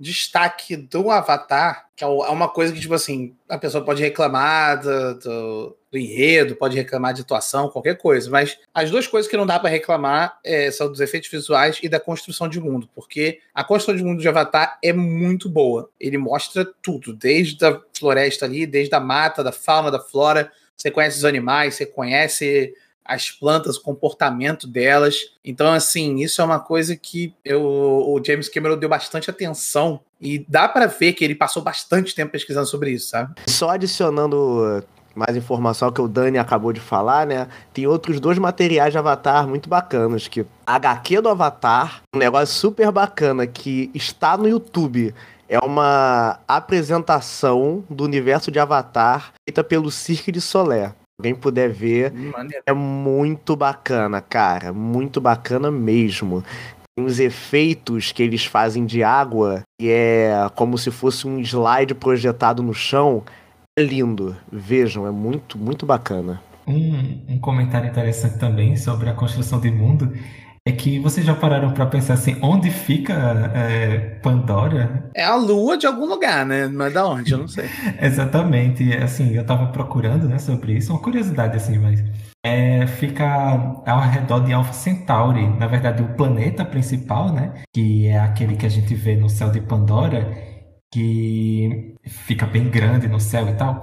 destaque do Avatar, que é uma coisa que, tipo assim, a pessoa pode reclamar do, do, do enredo, pode reclamar de atuação, qualquer coisa, mas as duas coisas que não dá para reclamar é, são dos efeitos visuais e da construção de mundo, porque a construção de mundo de Avatar é muito boa. Ele mostra tudo, desde a floresta ali, desde a mata, da fauna, da flora, você conhece os animais, você conhece as plantas, o comportamento delas. Então, assim, isso é uma coisa que eu, o James Cameron deu bastante atenção e dá para ver que ele passou bastante tempo pesquisando sobre isso, sabe? Só adicionando mais informação que o Dani acabou de falar, né? Tem outros dois materiais de Avatar muito bacanas, que a HQ do Avatar, um negócio super bacana que está no YouTube. É uma apresentação do universo de Avatar feita pelo Cirque de Solé alguém puder ver, Maneiro. é muito bacana, cara. Muito bacana mesmo. Tem os efeitos que eles fazem de água, que é como se fosse um slide projetado no chão. É lindo. Vejam, é muito, muito bacana. Um, um comentário interessante também sobre a construção de mundo é que vocês já pararam para pensar assim, onde fica é, Pandora? É a lua de algum lugar, né? Mas da onde? Eu não sei. Exatamente. Assim, eu tava procurando, né, sobre isso. Uma curiosidade, assim, mas... É, fica ao redor de Alpha Centauri. Na verdade, o planeta principal, né? Que é aquele que a gente vê no céu de Pandora, que fica bem grande no céu e tal.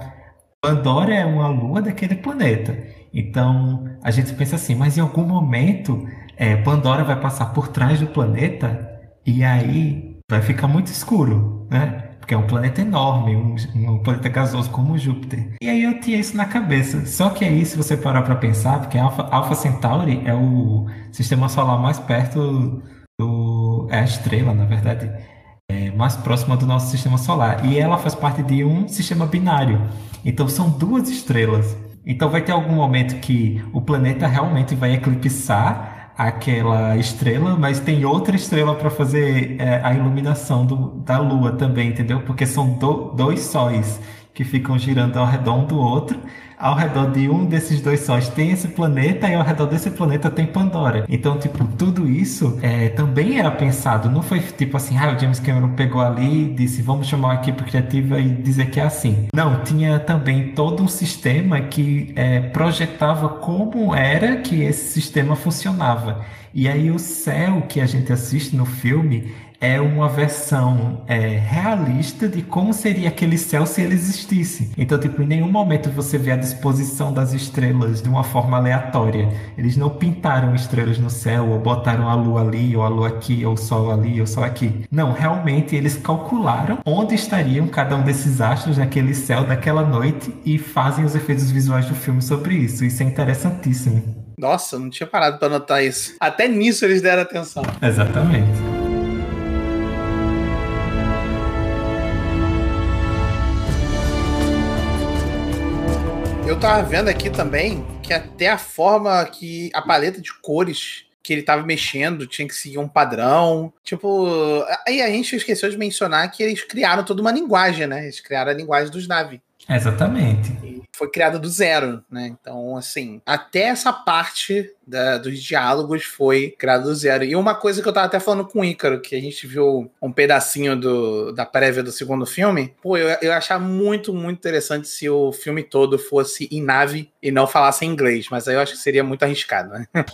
Pandora é uma lua daquele planeta. Então, a gente pensa assim, mas em algum momento é, Pandora vai passar por trás do planeta e aí vai ficar muito escuro, né? Porque é um planeta enorme, um, um planeta gasoso como Júpiter. E aí eu tinha isso na cabeça. Só que aí, se você parar para pensar, porque Alpha, Alpha Centauri é o sistema solar mais perto do. É a estrela, na verdade. É mais próxima do nosso sistema solar. E ela faz parte de um sistema binário. Então são duas estrelas. Então vai ter algum momento que o planeta realmente vai eclipsar aquela estrela, mas tem outra estrela para fazer é, a iluminação do, da Lua também, entendeu? Porque são do, dois sóis que ficam girando ao redor do outro ao redor de um desses dois sóis tem esse planeta e ao redor desse planeta tem Pandora. Então, tipo, tudo isso é, também era pensado. Não foi tipo assim, ah, o James Cameron pegou ali e disse, vamos chamar uma equipe criativa e dizer que é assim. Não, tinha também todo um sistema que é, projetava como era que esse sistema funcionava. E aí o céu que a gente assiste no filme é uma versão é, realista de como seria aquele céu se ele existisse. Então, tipo, em nenhum momento você vê a disposição das estrelas de uma forma aleatória. Eles não pintaram estrelas no céu, ou botaram a lua ali, ou a lua aqui, ou o sol ali, ou o sol aqui. Não, realmente eles calcularam onde estariam cada um desses astros naquele céu daquela noite e fazem os efeitos visuais do filme sobre isso. Isso é interessantíssimo. Nossa, não tinha parado para notar isso. Até nisso eles deram atenção. Exatamente. Eu tava vendo aqui também que até a forma que a paleta de cores que ele tava mexendo tinha que seguir um padrão. Tipo, aí a gente esqueceu de mencionar que eles criaram toda uma linguagem, né? Eles criaram a linguagem dos Navi. Exatamente. E foi criada do zero, né? Então, assim, até essa parte da, dos diálogos foi criada do zero. E uma coisa que eu tava até falando com o Ícaro, que a gente viu um pedacinho do, da prévia do segundo filme, pô, eu, eu achava muito, muito interessante se o filme todo fosse em nave e não falasse em inglês, mas aí eu acho que seria muito arriscado, né?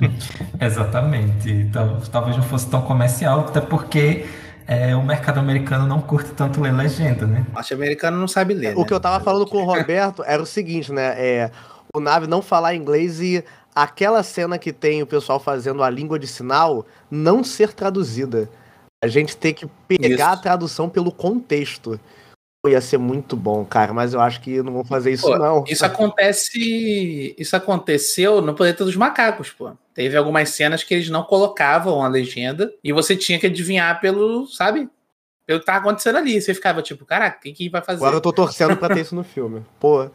Exatamente. Talvez não fosse tão comercial, até porque é, o mercado americano não curte tanto ler legenda, né? O americano não sabe ler. O né? que eu tava falando com o Roberto era o seguinte, né? É, o Nave não falar inglês e aquela cena que tem o pessoal fazendo a língua de sinal não ser traduzida. A gente tem que pegar Isso. a tradução pelo contexto ia ser muito bom, cara, mas eu acho que não vão fazer isso, pô, não. Isso acontece. Isso aconteceu no Planeta dos Macacos, pô. Teve algumas cenas que eles não colocavam a legenda e você tinha que adivinhar pelo, sabe? Pelo que tava acontecendo ali. Você ficava tipo, caraca, o que, que vai fazer? Agora eu tô torcendo pra ter isso no filme. Pô.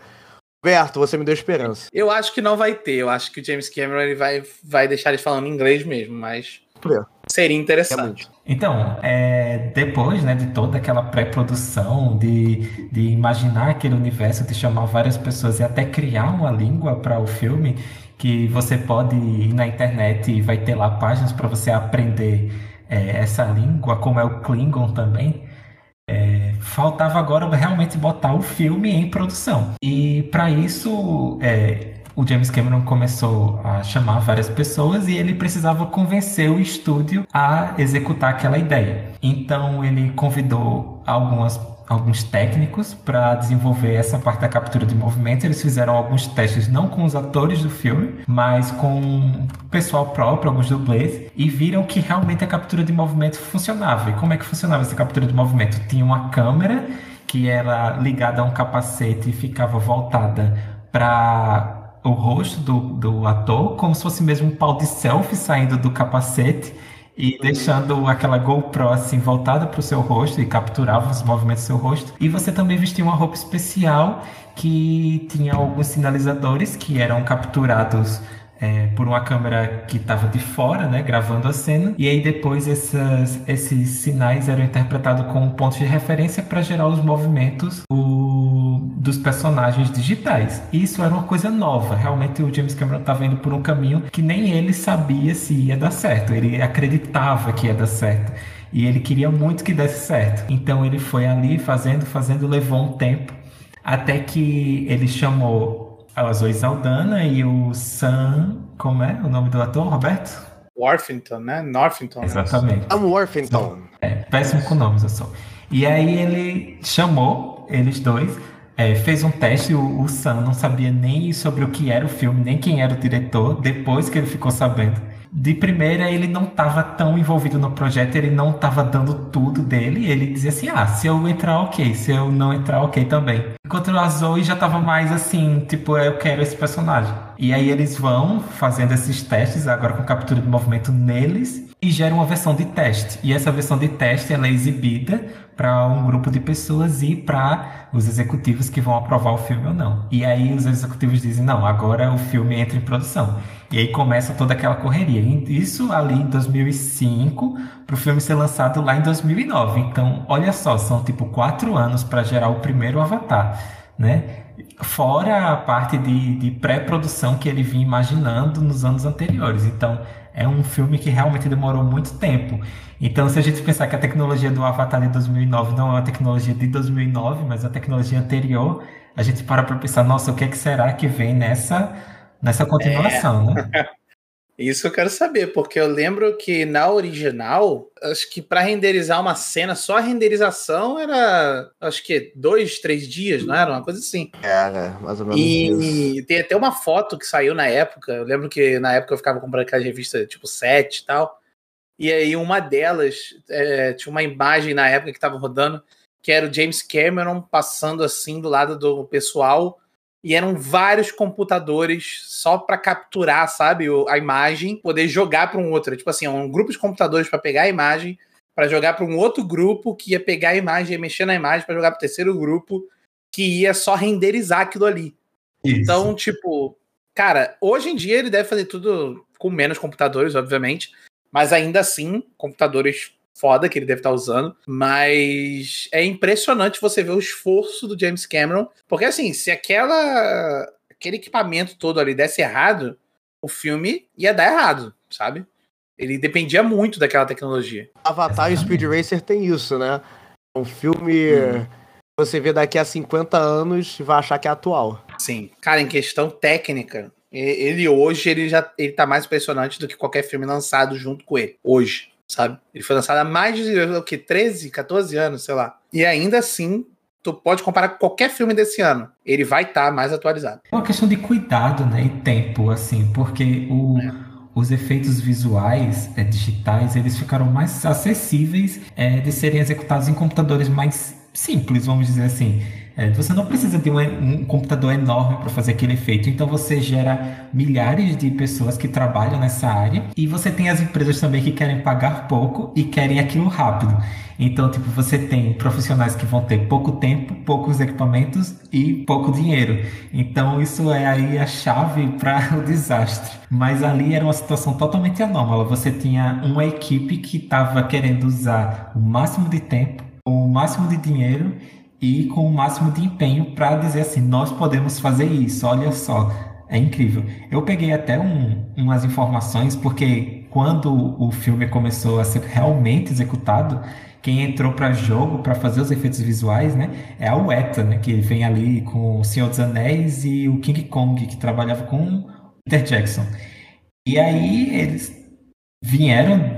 Roberto, você me deu esperança. Eu acho que não vai ter. Eu acho que o James Cameron ele vai, vai deixar eles falando inglês mesmo, mas. É. Seria interessante. Então, é, depois né, de toda aquela pré-produção, de, de imaginar aquele universo, de chamar várias pessoas e até criar uma língua para o filme, que você pode ir na internet e vai ter lá páginas para você aprender é, essa língua, como é o Klingon também. É, faltava agora realmente botar o filme em produção. E para isso, é, o James Cameron começou a chamar várias pessoas e ele precisava convencer o estúdio a executar aquela ideia. Então ele convidou algumas alguns técnicos para desenvolver essa parte da captura de movimento. Eles fizeram alguns testes não com os atores do filme, mas com o pessoal próprio, alguns dublês, e viram que realmente a captura de movimento funcionava. E como é que funcionava essa captura de movimento? Tinha uma câmera que era ligada a um capacete e ficava voltada para o rosto do, do ator, como se fosse mesmo um pau de selfie saindo do capacete e deixando aquela GoPro assim voltada para o seu rosto e capturava os movimentos do seu rosto. E você também vestia uma roupa especial que tinha alguns sinalizadores que eram capturados é, por uma câmera que estava de fora, né, gravando a cena, e aí depois essas, esses sinais eram interpretados como pontos de referência para gerar os movimentos o, dos personagens digitais. E isso era uma coisa nova. Realmente o James Cameron estava indo por um caminho que nem ele sabia se ia dar certo. Ele acreditava que ia dar certo. E ele queria muito que desse certo. Então ele foi ali fazendo, fazendo, levou um tempo até que ele chamou a Zoe Saldana e o Sam. Como é o nome do ator, Roberto? Worthington, né? Northington. Né? Exatamente. Sam Worthington. É, péssimo com nomes, eu sou. E aí ele chamou eles dois, é, fez um teste. O, o Sam não sabia nem sobre o que era o filme, nem quem era o diretor, depois que ele ficou sabendo de primeira ele não estava tão envolvido no projeto, ele não estava dando tudo dele, ele dizia assim, ah, se eu entrar, ok, se eu não entrar, ok também. Enquanto a Zoe já estava mais assim, tipo, eu quero esse personagem. E aí eles vão fazendo esses testes, agora com captura de movimento neles, e gera uma versão de teste. E essa versão de teste ela é exibida para um grupo de pessoas e para os executivos que vão aprovar o filme ou não. E aí os executivos dizem: não, agora o filme entra em produção. E aí começa toda aquela correria. Isso ali em 2005, para o filme ser lançado lá em 2009. Então, olha só, são tipo quatro anos para gerar o primeiro Avatar, né? Fora a parte de, de pré-produção que ele vinha imaginando nos anos anteriores. Então, é um filme que realmente demorou muito tempo. Então, se a gente pensar que a tecnologia do Avatar de 2009 não é uma tecnologia de 2009, mas a tecnologia anterior, a gente para para pensar, nossa, o que, é que será que vem nessa, nessa continuação, é. né? Isso eu quero saber, porque eu lembro que na original, acho que para renderizar uma cena, só a renderização era, acho que dois, três dias, não era? Uma coisa assim. Era, mais ou menos. E isso. tem até uma foto que saiu na época. Eu lembro que na época eu ficava comprando aquela revista tipo 7 e tal. E aí uma delas é, tinha uma imagem na época que estava rodando, que era o James Cameron passando assim do lado do pessoal e eram vários computadores só para capturar, sabe, a imagem, poder jogar para um outro. Tipo assim, um grupo de computadores para pegar a imagem, para jogar para um outro grupo que ia pegar a imagem e mexer na imagem para jogar para o terceiro grupo que ia só renderizar aquilo ali. Isso. Então, tipo, cara, hoje em dia ele deve fazer tudo com menos computadores, obviamente, mas ainda assim, computadores foda que ele deve estar tá usando, mas é impressionante você ver o esforço do James Cameron, porque assim, se aquela aquele equipamento todo ali desse errado, o filme ia dar errado, sabe? Ele dependia muito daquela tecnologia. Avatar e Speed Racer tem isso, né? Um filme hum. você vê daqui a 50 anos e vai achar que é atual. Sim. Cara, em questão técnica, ele hoje ele já ele tá mais impressionante do que qualquer filme lançado junto com ele. Hoje sabe? Ele foi lançado há mais de o que, 13, 14 anos, sei lá. E ainda assim, tu pode comparar com qualquer filme desse ano. Ele vai estar tá mais atualizado. É uma questão de cuidado, né? E tempo, assim, porque o. É. Os efeitos visuais é, digitais eles ficaram mais acessíveis é, de serem executados em computadores mais simples, vamos dizer assim. É, você não precisa de um, um computador enorme para fazer aquele efeito. Então você gera milhares de pessoas que trabalham nessa área e você tem as empresas também que querem pagar pouco e querem aquilo rápido. Então, tipo, você tem profissionais que vão ter pouco tempo, poucos equipamentos e pouco dinheiro. Então, isso é aí a chave para o desastre. Mas ali era uma situação totalmente anômala. Você tinha uma equipe que estava querendo usar o máximo de tempo, o máximo de dinheiro e com o máximo de empenho para dizer assim: nós podemos fazer isso, olha só, é incrível. Eu peguei até um, umas informações, porque quando o filme começou a ser realmente executado, quem entrou para jogo para fazer os efeitos visuais, né, é a Weta, né, que vem ali com o Senhor dos Anéis e o King Kong, que trabalhava com Peter Jackson. E aí eles vieram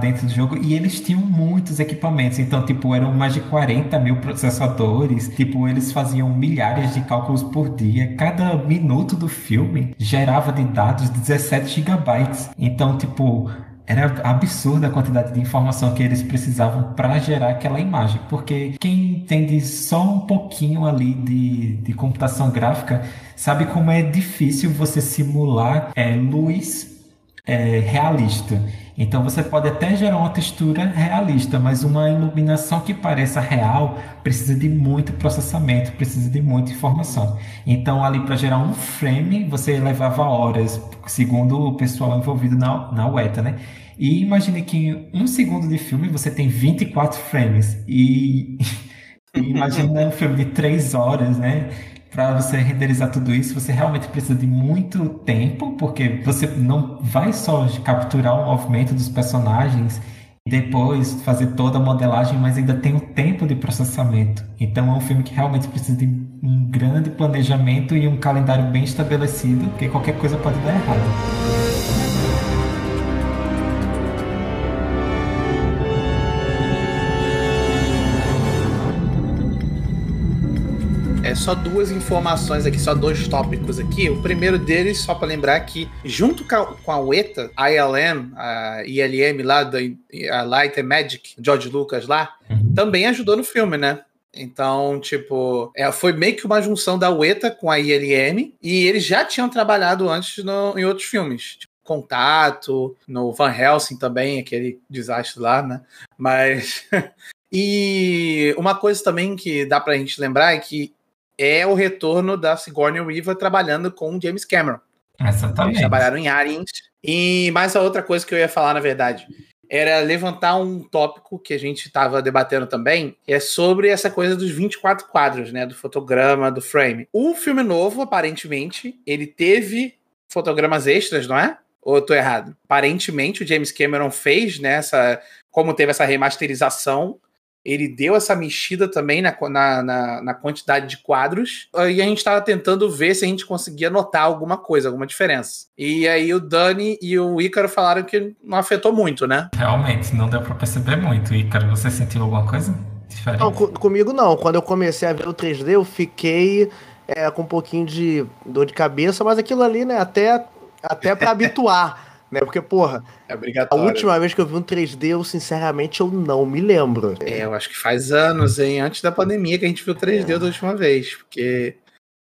dentro do jogo e eles tinham muitos equipamentos. Então, tipo, eram mais de 40 mil processadores. Tipo, eles faziam milhares de cálculos por dia. Cada minuto do filme gerava de dados 17 gigabytes. Então, tipo, era absurda a quantidade de informação que eles precisavam para gerar aquela imagem, porque quem entende só um pouquinho ali de, de computação gráfica sabe como é difícil você simular é, luz é, realista. Então você pode até gerar uma textura realista, mas uma iluminação que pareça real precisa de muito processamento, precisa de muita informação. Então ali para gerar um frame você levava horas, segundo o pessoal envolvido na, na UETA, né? E imagine que em um segundo de filme você tem 24 frames. E, imagina um filme de 3 horas, né? Para você renderizar tudo isso, você realmente precisa de muito tempo, porque você não vai só capturar o movimento dos personagens e depois fazer toda a modelagem, mas ainda tem o tempo de processamento. Então é um filme que realmente precisa de um grande planejamento e um calendário bem estabelecido, porque qualquer coisa pode dar errado. Só duas informações aqui, só dois tópicos aqui. O primeiro deles, só para lembrar que, junto com a UETA, a ILM, a ILM lá, da a Light and Magic, George Lucas lá, uhum. também ajudou no filme, né? Então, tipo, é, foi meio que uma junção da UETA com a ILM, e eles já tinham trabalhado antes no, em outros filmes. Tipo, Contato, no Van Helsing também, aquele desastre lá, né? Mas. e uma coisa também que dá pra gente lembrar é que é o retorno da Sigourney Weaver trabalhando com James Cameron. Exatamente. Eles trabalharam em Aliens. E mais a outra coisa que eu ia falar, na verdade, era levantar um tópico que a gente estava debatendo também, é sobre essa coisa dos 24 quadros, né, do fotograma, do frame. O filme novo, aparentemente, ele teve fotogramas extras, não é? Ou eu tô errado? Aparentemente, o James Cameron fez, né, essa, como teve essa remasterização, ele deu essa mexida também na, na, na, na quantidade de quadros. E a gente estava tentando ver se a gente conseguia notar alguma coisa, alguma diferença. E aí o Dani e o Ícaro falaram que não afetou muito, né? Realmente, não deu para perceber muito. Ícaro, você sentiu alguma coisa diferente? Não, comigo não. Quando eu comecei a ver o 3D, eu fiquei é, com um pouquinho de dor de cabeça, mas aquilo ali, né, até, até para habituar né? Porque, porra, é a última vez que eu vi um 3D, eu sinceramente eu não me lembro. É, eu acho que faz anos, hein? Antes da pandemia que a gente viu 3D é. da última vez, porque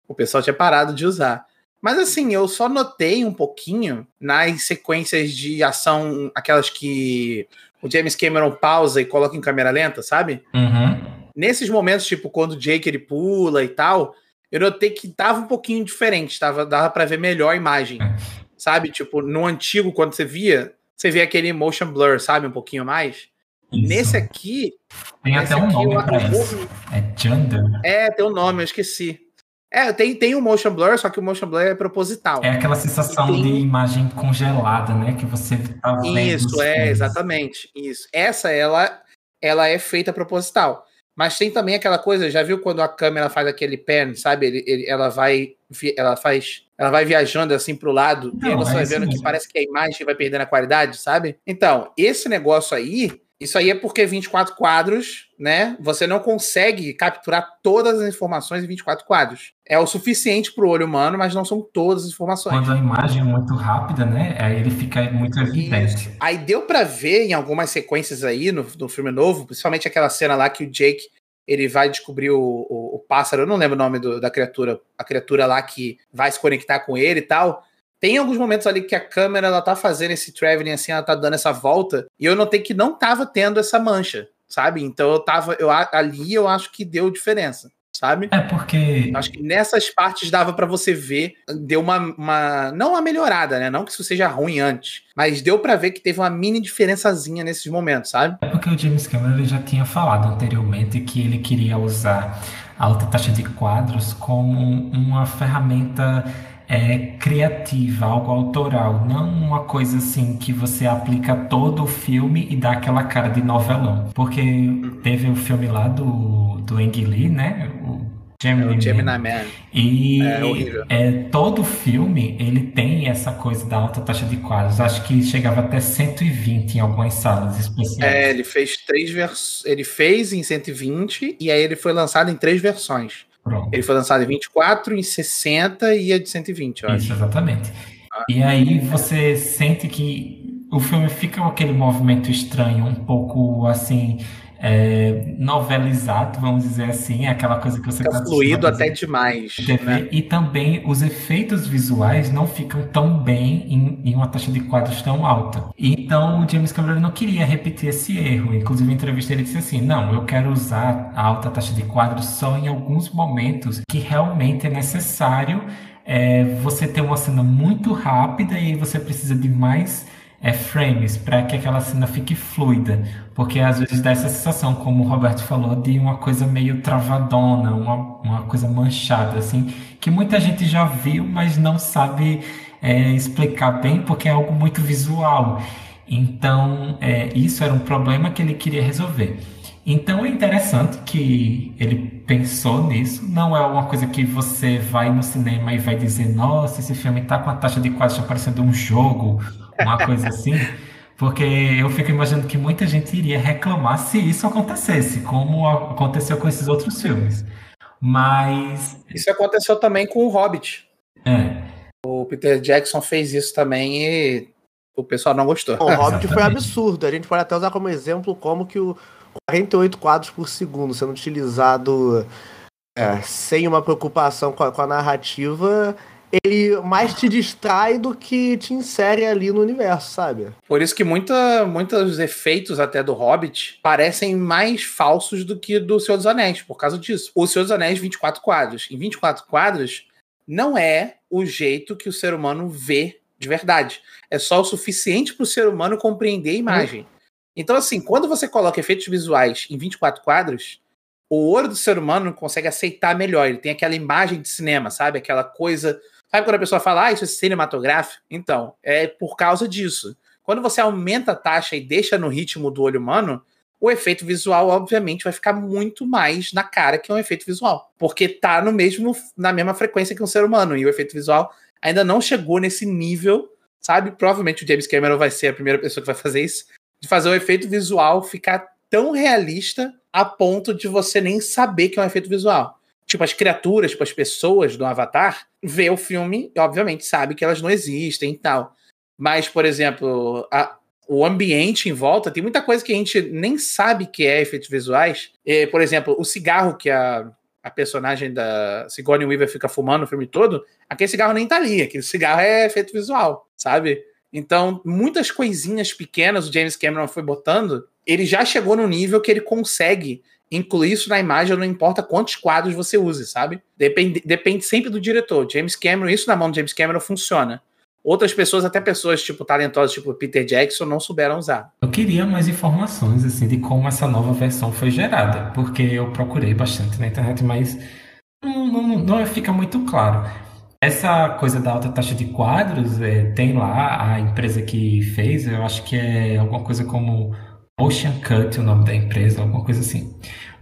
o pessoal tinha parado de usar. Mas assim, eu só notei um pouquinho nas sequências de ação, aquelas que o James Cameron pausa e coloca em câmera lenta, sabe? Uhum. Nesses momentos, tipo, quando o Jake ele pula e tal, eu notei que tava um pouquinho diferente, tava, dava para ver melhor a imagem. Sabe? Tipo, no antigo, quando você via, você via aquele motion blur, sabe? Um pouquinho mais. Isso. Nesse aqui. Tem até um nome pra isso. É Gender. É, tem um nome, eu esqueci. É, tem, tem o motion blur, só que o motion blur é proposital. É aquela sensação tem... de imagem congelada, né? Que você tá vendo. Isso, é, filmes. exatamente. Isso. Essa, ela, ela é feita proposital. Mas tem também aquela coisa, já viu quando a câmera faz aquele pan, sabe? Ele, ele, ela vai. Ela faz ela vai viajando assim para o lado, Não, e aí você é vai vendo que parece que a imagem vai perdendo a qualidade, sabe? Então, esse negócio aí, isso aí é porque 24 quadros, né? Você não consegue capturar todas as informações em 24 quadros. É o suficiente para o olho humano, mas não são todas as informações. Quando a imagem é muito rápida, né? Aí ele fica muito evidente. Aí deu para ver em algumas sequências aí no, no filme novo, principalmente aquela cena lá que o Jake ele vai descobrir o, o, o pássaro, eu não lembro o nome do, da criatura, a criatura lá que vai se conectar com ele e tal. Tem alguns momentos ali que a câmera ela tá fazendo esse traveling assim, ela tá dando essa volta, e eu notei que não tava tendo essa mancha, sabe? Então eu tava, eu ali eu acho que deu diferença sabe? É porque. Acho que nessas partes dava para você ver, deu uma, uma. Não uma melhorada, né? Não que isso seja ruim antes, mas deu para ver que teve uma mini diferençazinha nesses momentos, sabe? É porque o James Cameron já tinha falado anteriormente que ele queria usar a alta taxa de quadros como uma ferramenta é, criativa, algo autoral, não uma coisa assim que você aplica todo o filme e dá aquela cara de novelão. Porque teve o filme lá do, do Ang Lee, né? O Gemini, É o Gemini Man. Man. E É horrível. é, todo filme ele tem essa coisa da alta taxa de quadros. Acho que chegava até 120 em algumas salas especiais. É, ele fez três vers... Ele fez em 120 e aí ele foi lançado em três versões. Pronto. Ele foi lançado em 24, em 60 e a de 120, eu acho. Isso, exatamente. E aí você sente que o filme fica com aquele movimento estranho, um pouco assim, é, novelizado, vamos dizer assim, é aquela coisa que você Fica tá fluido até demais. TV, né? E também os efeitos visuais não ficam tão bem em, em uma taxa de quadros tão alta. Então o James Cameron não queria repetir esse erro. Inclusive, em entrevista ele disse assim: não, eu quero usar a alta taxa de quadros só em alguns momentos que realmente é necessário é, você ter uma cena muito rápida e você precisa de mais é, frames para que aquela cena fique fluida, porque às vezes dá essa sensação, como o Roberto falou, de uma coisa meio travadona, uma, uma coisa manchada, assim, que muita gente já viu, mas não sabe é, explicar bem, porque é algo muito visual. Então, é, isso era um problema que ele queria resolver. Então é interessante que ele pensou nisso. Não é uma coisa que você vai no cinema e vai dizer, nossa, esse filme tá com a taxa de quadros parecendo um jogo, uma coisa assim. Porque eu fico imaginando que muita gente iria reclamar se isso acontecesse, como aconteceu com esses outros filmes. Mas, Isso aconteceu também com o Hobbit. é, O Peter Jackson fez isso também e o pessoal não gostou. O Hobbit foi Exatamente. absurdo. A gente pode até usar como exemplo como que o 48 quadros por segundo sendo utilizado é, sem uma preocupação com a, com a narrativa, ele mais te distrai do que te insere ali no universo, sabe? Por isso que muita, muitos efeitos até do Hobbit parecem mais falsos do que do Senhor dos Anéis, por causa disso. O Senhor dos Anéis, 24 quadros. Em 24 quadros, não é o jeito que o ser humano vê de verdade. É só o suficiente para o ser humano compreender a imagem. Então, assim, quando você coloca efeitos visuais em 24 quadros, o olho do ser humano consegue aceitar melhor. Ele tem aquela imagem de cinema, sabe? Aquela coisa. Sabe quando a pessoa fala, ah, isso é cinematográfico? Então, é por causa disso. Quando você aumenta a taxa e deixa no ritmo do olho humano, o efeito visual, obviamente, vai ficar muito mais na cara que um efeito visual. Porque tá no mesmo, na mesma frequência que um ser humano. E o efeito visual ainda não chegou nesse nível, sabe? Provavelmente o James Cameron vai ser a primeira pessoa que vai fazer isso, de fazer o efeito visual ficar tão realista a ponto de você nem saber que é um efeito visual. Tipo, as criaturas, tipo, as pessoas do Avatar, vê o filme e, obviamente, sabe que elas não existem e tal. Mas, por exemplo, a- o ambiente em volta, tem muita coisa que a gente nem sabe que é efeitos visuais. Eh, por exemplo, o cigarro que a, a personagem da Sigourney Weaver fica fumando o filme todo, aquele cigarro nem tá ali. Aquele cigarro é efeito visual, sabe? Então, muitas coisinhas pequenas o James Cameron foi botando, ele já chegou no nível que ele consegue incluir isso na imagem, não importa quantos quadros você use, sabe? Depende, depende sempre do diretor. James Cameron, isso na mão do James Cameron funciona. Outras pessoas, até pessoas tipo talentosas, tipo Peter Jackson, não souberam usar. eu queria mais informações assim de como essa nova versão foi gerada, porque eu procurei bastante na internet, mas não, não, não fica muito claro. Essa coisa da alta taxa de quadros, é, tem lá a empresa que fez, eu acho que é alguma coisa como Ocean Cut, o nome da empresa, alguma coisa assim.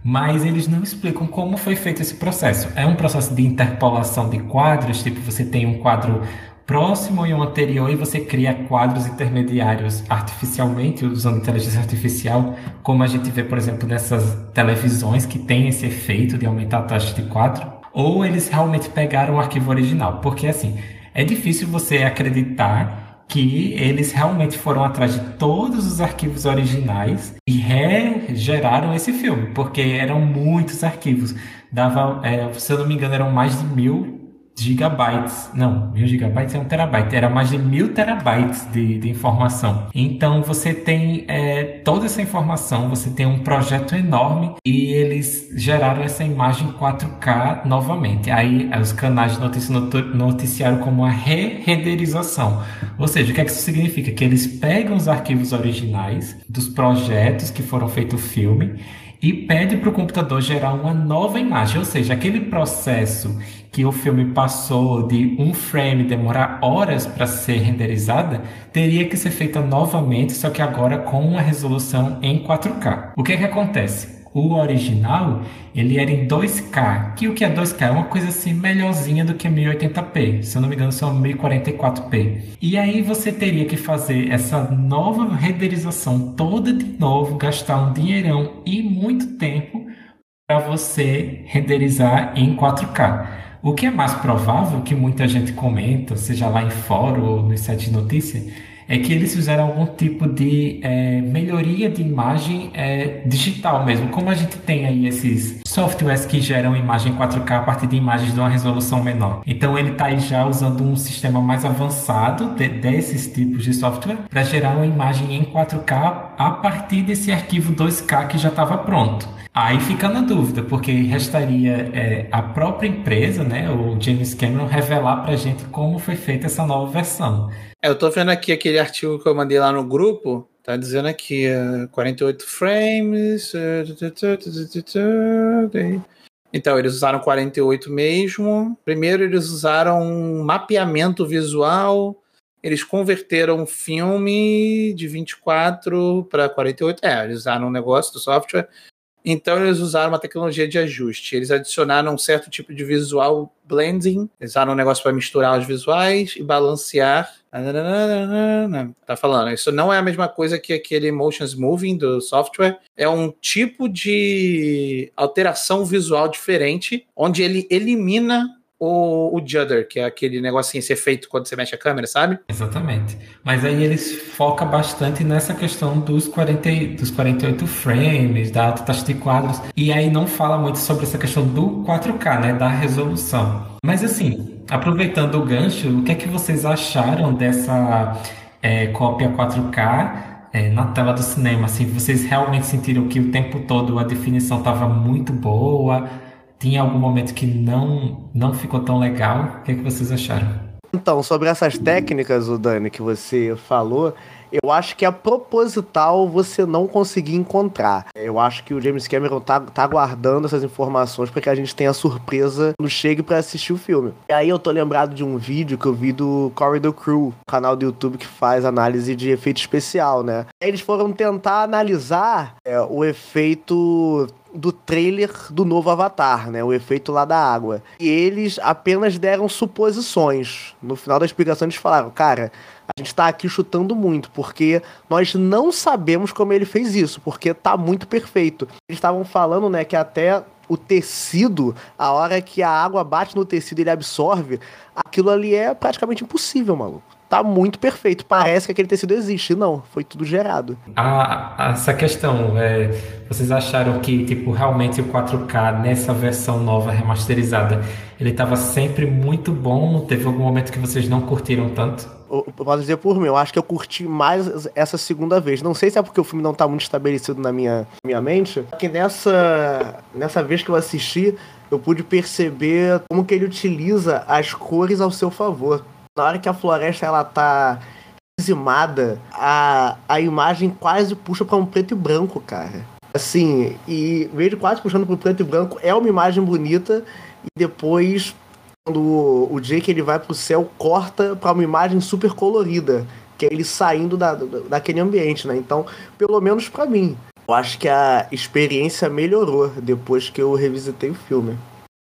Mas eles não explicam como foi feito esse processo. É um processo de interpolação de quadros, tipo você tem um quadro próximo e um anterior e você cria quadros intermediários artificialmente, usando inteligência artificial, como a gente vê, por exemplo, nessas televisões que tem esse efeito de aumentar a taxa de quadro, ou eles realmente pegaram o arquivo original, porque assim, é difícil você acreditar que eles realmente foram atrás de todos os arquivos originais e regeraram esse filme, porque eram muitos arquivos. Dava, é, se eu não me engano, eram mais de mil gigabytes. Não, mil gigabytes é um terabyte. Era mais de mil terabytes de, de informação. Então você tem é, toda essa informação, você tem um projeto enorme e eles geraram essa imagem 4K novamente. Aí os canais de notícia noticiaram como a re-renderização. Ou seja, o que, é que isso significa? Que eles pegam os arquivos originais dos projetos que foram feitos o filme e pede para o computador gerar uma nova imagem, ou seja, aquele processo que o filme passou de um frame demorar horas para ser renderizada, teria que ser feita novamente, só que agora com uma resolução em 4K. O que é que acontece? O original, ele era em 2K, que o que é 2K? É uma coisa assim melhorzinha do que 1080p. Se eu não me engano, são 1044p. E aí você teria que fazer essa nova renderização toda de novo, gastar um dinheirão e muito tempo para você renderizar em 4K. O que é mais provável, que muita gente comenta, seja lá em fórum ou no site de notícia, é que eles fizeram algum tipo de é, melhoria de imagem é, digital mesmo. Como a gente tem aí esses softwares que geram imagem 4K a partir de imagens de uma resolução menor. Então ele está aí já usando um sistema mais avançado de, desses tipos de software para gerar uma imagem em 4K a partir desse arquivo 2K que já estava pronto. Aí fica na dúvida, porque restaria é, a própria empresa, né, o James Cameron, revelar para a gente como foi feita essa nova versão. É, eu tô vendo aqui aquele artigo que eu mandei lá no grupo, tá dizendo aqui uh, 48 frames. Uh, então, eles usaram 48 mesmo. Primeiro, eles usaram um mapeamento visual. Eles converteram um filme de 24 para 48. É, eles usaram um negócio do software então eles usaram uma tecnologia de ajuste. Eles adicionaram um certo tipo de visual blending, eles usaram um negócio para misturar os visuais e balancear. Tá falando, isso não é a mesma coisa que aquele motion smoothing do software. É um tipo de alteração visual diferente, onde ele elimina o, o Judder, que é aquele negocinho, esse efeito quando você mexe a câmera, sabe? Exatamente. Mas aí eles focam bastante nessa questão dos, 40, dos 48 frames, da alta taxa de quadros, e aí não fala muito sobre essa questão do 4K, né, da resolução. Mas assim, aproveitando o gancho, o que é que vocês acharam dessa é, cópia 4K é, na tela do cinema? Assim, vocês realmente sentiram que o tempo todo a definição estava muito boa? Tinha algum momento que não, não ficou tão legal? O que, é que vocês acharam? Então, sobre essas técnicas, o Dani, que você falou, eu acho que é proposital você não conseguir encontrar. Eu acho que o James Cameron tá, tá guardando essas informações para que a gente tenha surpresa no chegue para assistir o filme. E aí eu tô lembrado de um vídeo que eu vi do Corridor Crew, canal do YouTube que faz análise de efeito especial, né? Eles foram tentar analisar é, o efeito do trailer do novo Avatar, né? O efeito lá da água. E eles apenas deram suposições. No final da explicação eles falaram, cara, a gente tá aqui chutando muito, porque nós não sabemos como ele fez isso, porque tá muito perfeito. Eles estavam falando, né, que até o tecido, a hora que a água bate no tecido ele absorve, aquilo ali é praticamente impossível, maluco tá muito perfeito. Parece que aquele tecido existe. Não, foi tudo gerado. Ah, essa questão, é, vocês acharam que, tipo, realmente o 4K nessa versão nova remasterizada, ele estava sempre muito bom? Teve algum momento que vocês não curtiram tanto? Eu posso dizer por mim, eu acho que eu curti mais essa segunda vez. Não sei se é porque o filme não tá muito estabelecido na minha, minha mente, que nessa, nessa vez que eu assisti, eu pude perceber como que ele utiliza as cores ao seu favor. Na hora que a floresta ela tá dizimada, a, a imagem quase puxa para um preto e branco, cara. Assim, e vejo quase puxando pro preto e branco, é uma imagem bonita, e depois, quando o, Jake ele vai pro céu, corta para uma imagem super colorida, que é ele saindo da, daquele ambiente, né? Então, pelo menos para mim, eu acho que a experiência melhorou depois que eu revisitei o filme.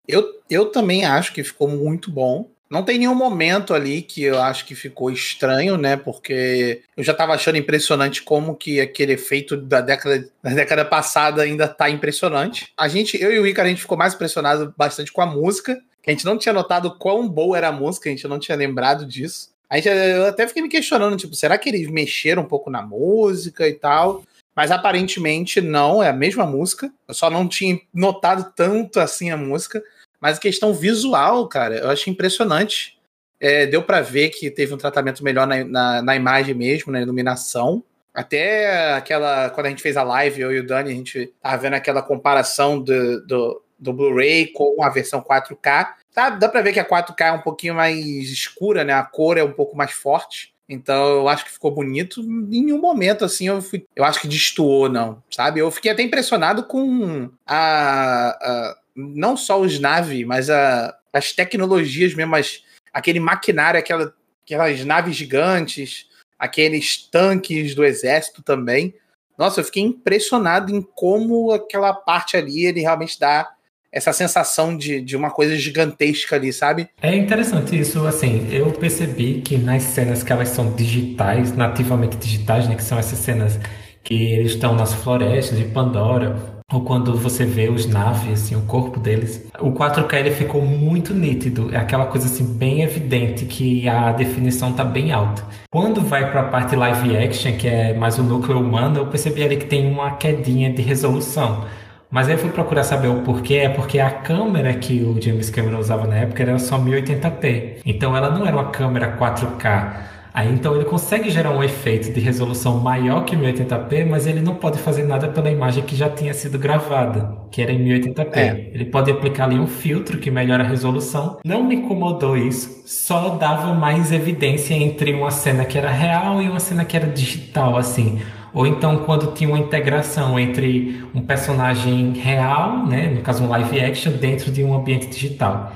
Eu, eu também acho que ficou muito bom. Não tem nenhum momento ali que eu acho que ficou estranho, né? Porque eu já estava achando impressionante como que aquele efeito da década, da década passada ainda tá impressionante. A gente, eu e o Ricardo, a gente ficou mais impressionado bastante com a música, a gente não tinha notado quão boa era a música, a gente não tinha lembrado disso. A gente, eu até fiquei me questionando, tipo, será que eles mexeram um pouco na música e tal? Mas aparentemente não, é a mesma música. Eu só não tinha notado tanto assim a música. Mas a questão visual, cara, eu achei impressionante. É, deu para ver que teve um tratamento melhor na, na, na, imagem mesmo, na iluminação. Até aquela. Quando a gente fez a live, eu e o Dani, a gente tava vendo aquela comparação do, do, do Blu-ray com a versão 4K. Tá, dá pra ver que a 4K é um pouquinho mais escura, né? A cor é um pouco mais forte. Então eu acho que ficou bonito. Em nenhum momento, assim, eu, fui, eu acho que destoou, não, sabe? Eu fiquei até impressionado com a. a não só os naves, mas a, as tecnologias mesmo, as, aquele maquinário, aquela, aquelas naves gigantes, aqueles tanques do exército também. Nossa, eu fiquei impressionado em como aquela parte ali ele realmente dá essa sensação de, de uma coisa gigantesca ali, sabe? É interessante isso, assim, eu percebi que nas cenas que elas são digitais, nativamente digitais, né, que são essas cenas que eles estão nas florestas de Pandora, ou quando você vê os naves, assim, o corpo deles, o 4K ele ficou muito nítido, é aquela coisa assim bem evidente que a definição tá bem alta. Quando vai para a parte live action, que é mais o núcleo humano, eu percebi ali que tem uma quedinha de resolução. Mas aí eu fui procurar saber o porquê, é porque a câmera que o James Cameron usava na época era só 1080p. Então ela não era uma câmera 4K. Aí então ele consegue gerar um efeito de resolução maior que 1080p, mas ele não pode fazer nada pela imagem que já tinha sido gravada, que era em 1080p. É. Ele pode aplicar ali um filtro que melhora a resolução. Não me incomodou isso, só dava mais evidência entre uma cena que era real e uma cena que era digital, assim. Ou então quando tinha uma integração entre um personagem real, né, no caso um live action, dentro de um ambiente digital.